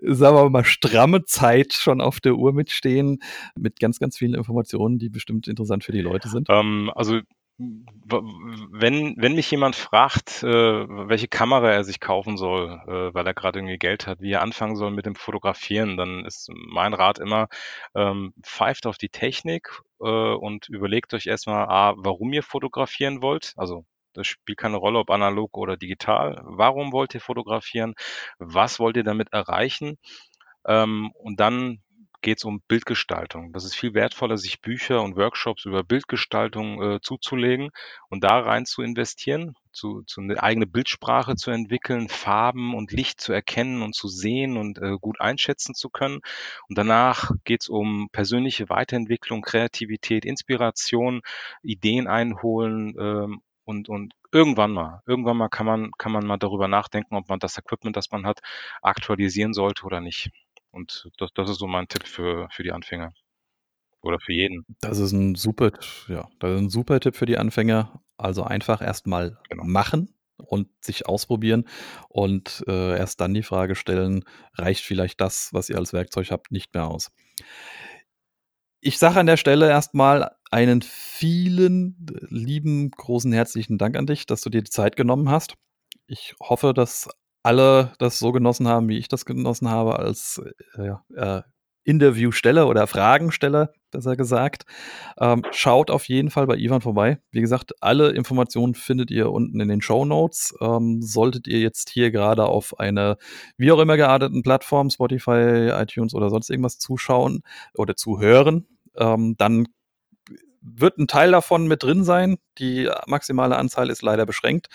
sagen wir mal, stramme Zeit schon auf der Uhr mitstehen, mit ganz, ganz vielen Informationen, die bestimmt interessant für die Leute sind. Ähm, also, wenn wenn mich jemand fragt, äh, welche Kamera er sich kaufen soll, äh, weil er grad irgendwie Geld hat, wie er anfangen soll mit dem Fotografieren, dann ist mein Rat immer, ähm, pfeift auf die Technik, äh, und überlegt euch erst mal, A, warum ihr fotografieren wollt. Also, das spielt keine Rolle, ob analog oder digital. Warum wollt ihr fotografieren? Was wollt ihr damit erreichen? Ähm, und dann geht's um Bildgestaltung. Das ist viel wertvoller, sich Bücher und Workshops über Bildgestaltung, äh, zuzulegen und da rein zu investieren, zu zu 'ne eigene Bildsprache zu entwickeln, Farben und Licht zu erkennen und zu sehen und, äh, gut einschätzen zu können. Und danach geht's um persönliche Weiterentwicklung, Kreativität, Inspiration, Ideen einholen, ähm, und und irgendwann mal irgendwann mal kann man kann man mal darüber nachdenken, ob man das Equipment, das man hat, aktualisieren sollte oder nicht. Und das, das ist so mein Tipp für, für die Anfänger. Oder für jeden. Das ist ein super, ja, das ist ein super Tipp für die Anfänger. Also einfach erstmal Genau. machen und sich ausprobieren und äh, erst dann die Frage stellen, reicht vielleicht das, was ihr als Werkzeug habt, nicht mehr aus. Ich sage an der Stelle erstmal einen vielen lieben, großen, herzlichen Dank an dich, dass du dir die Zeit genommen hast. Ich hoffe, dass alle das so genossen haben, wie ich das genossen habe als äh, äh, Interviewsteller oder Fragensteller, besser gesagt. Ähm, schaut auf jeden Fall bei Ivan vorbei. Wie gesagt, alle Informationen findet ihr unten in den Show Notes. Ähm, solltet ihr jetzt hier gerade auf eine wie auch immer gearteten Plattform, Spotify, iTunes oder sonst irgendwas zuschauen oder zuhören, ähm, dann wird ein Teil davon mit drin sein. Die maximale Anzahl ist leider beschränkt.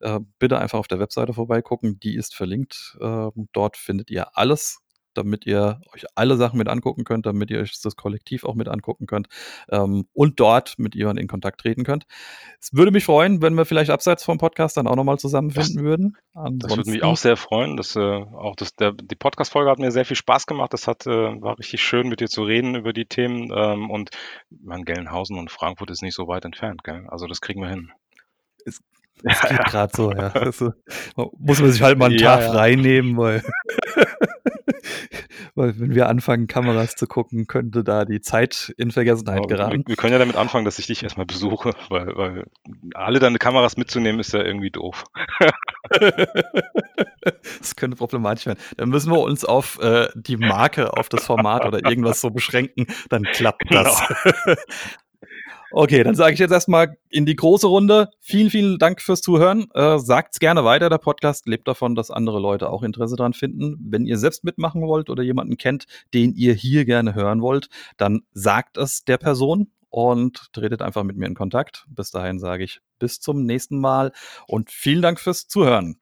Äh, bitte einfach auf der Webseite vorbeigucken. Die ist verlinkt. Äh, dort findet ihr alles damit ihr euch alle Sachen mit angucken könnt, damit ihr euch das Kollektiv auch mit angucken könnt ähm, und dort mit Ivan in Kontakt treten könnt. Es würde mich freuen, wenn wir vielleicht abseits vom Podcast dann auch nochmal zusammenfinden das, würden. Ansonsten, das würde mich auch sehr freuen. Das, äh, auch das, der, die Podcast-Folge hat mir sehr viel Spaß gemacht. Das hat, äh, war richtig schön, mit dir zu reden über die Themen. Ähm, und mein Gelnhausen und Frankfurt ist nicht so weit entfernt. Gell? Also das kriegen wir hin. Es, es geht ja. gerade so, ja. Also, muss man sich halt mal einen ja, Tag ja. frei nehmen, weil weil wenn wir anfangen, Kameras zu gucken, könnte da die Zeit in Vergessenheit geraten. Wir, wir, können ja damit anfangen, dass ich dich erstmal besuche, weil, weil alle deine Kameras mitzunehmen ist ja irgendwie doof. das könnte problematisch werden. Dann müssen wir uns auf äh, die Marke, auf das Format oder irgendwas so beschränken, dann klappt das. Genau. Okay, dann sage ich jetzt erstmal in die große Runde. Vielen, vielen Dank fürs Zuhören. Äh, sagt's gerne weiter. Der Podcast lebt davon, dass andere Leute auch Interesse daran finden. Wenn ihr selbst mitmachen wollt oder jemanden kennt, den ihr hier gerne hören wollt, dann sagt es der Person und tretet einfach mit mir in Kontakt. Bis dahin sage ich bis zum nächsten Mal und vielen Dank fürs Zuhören.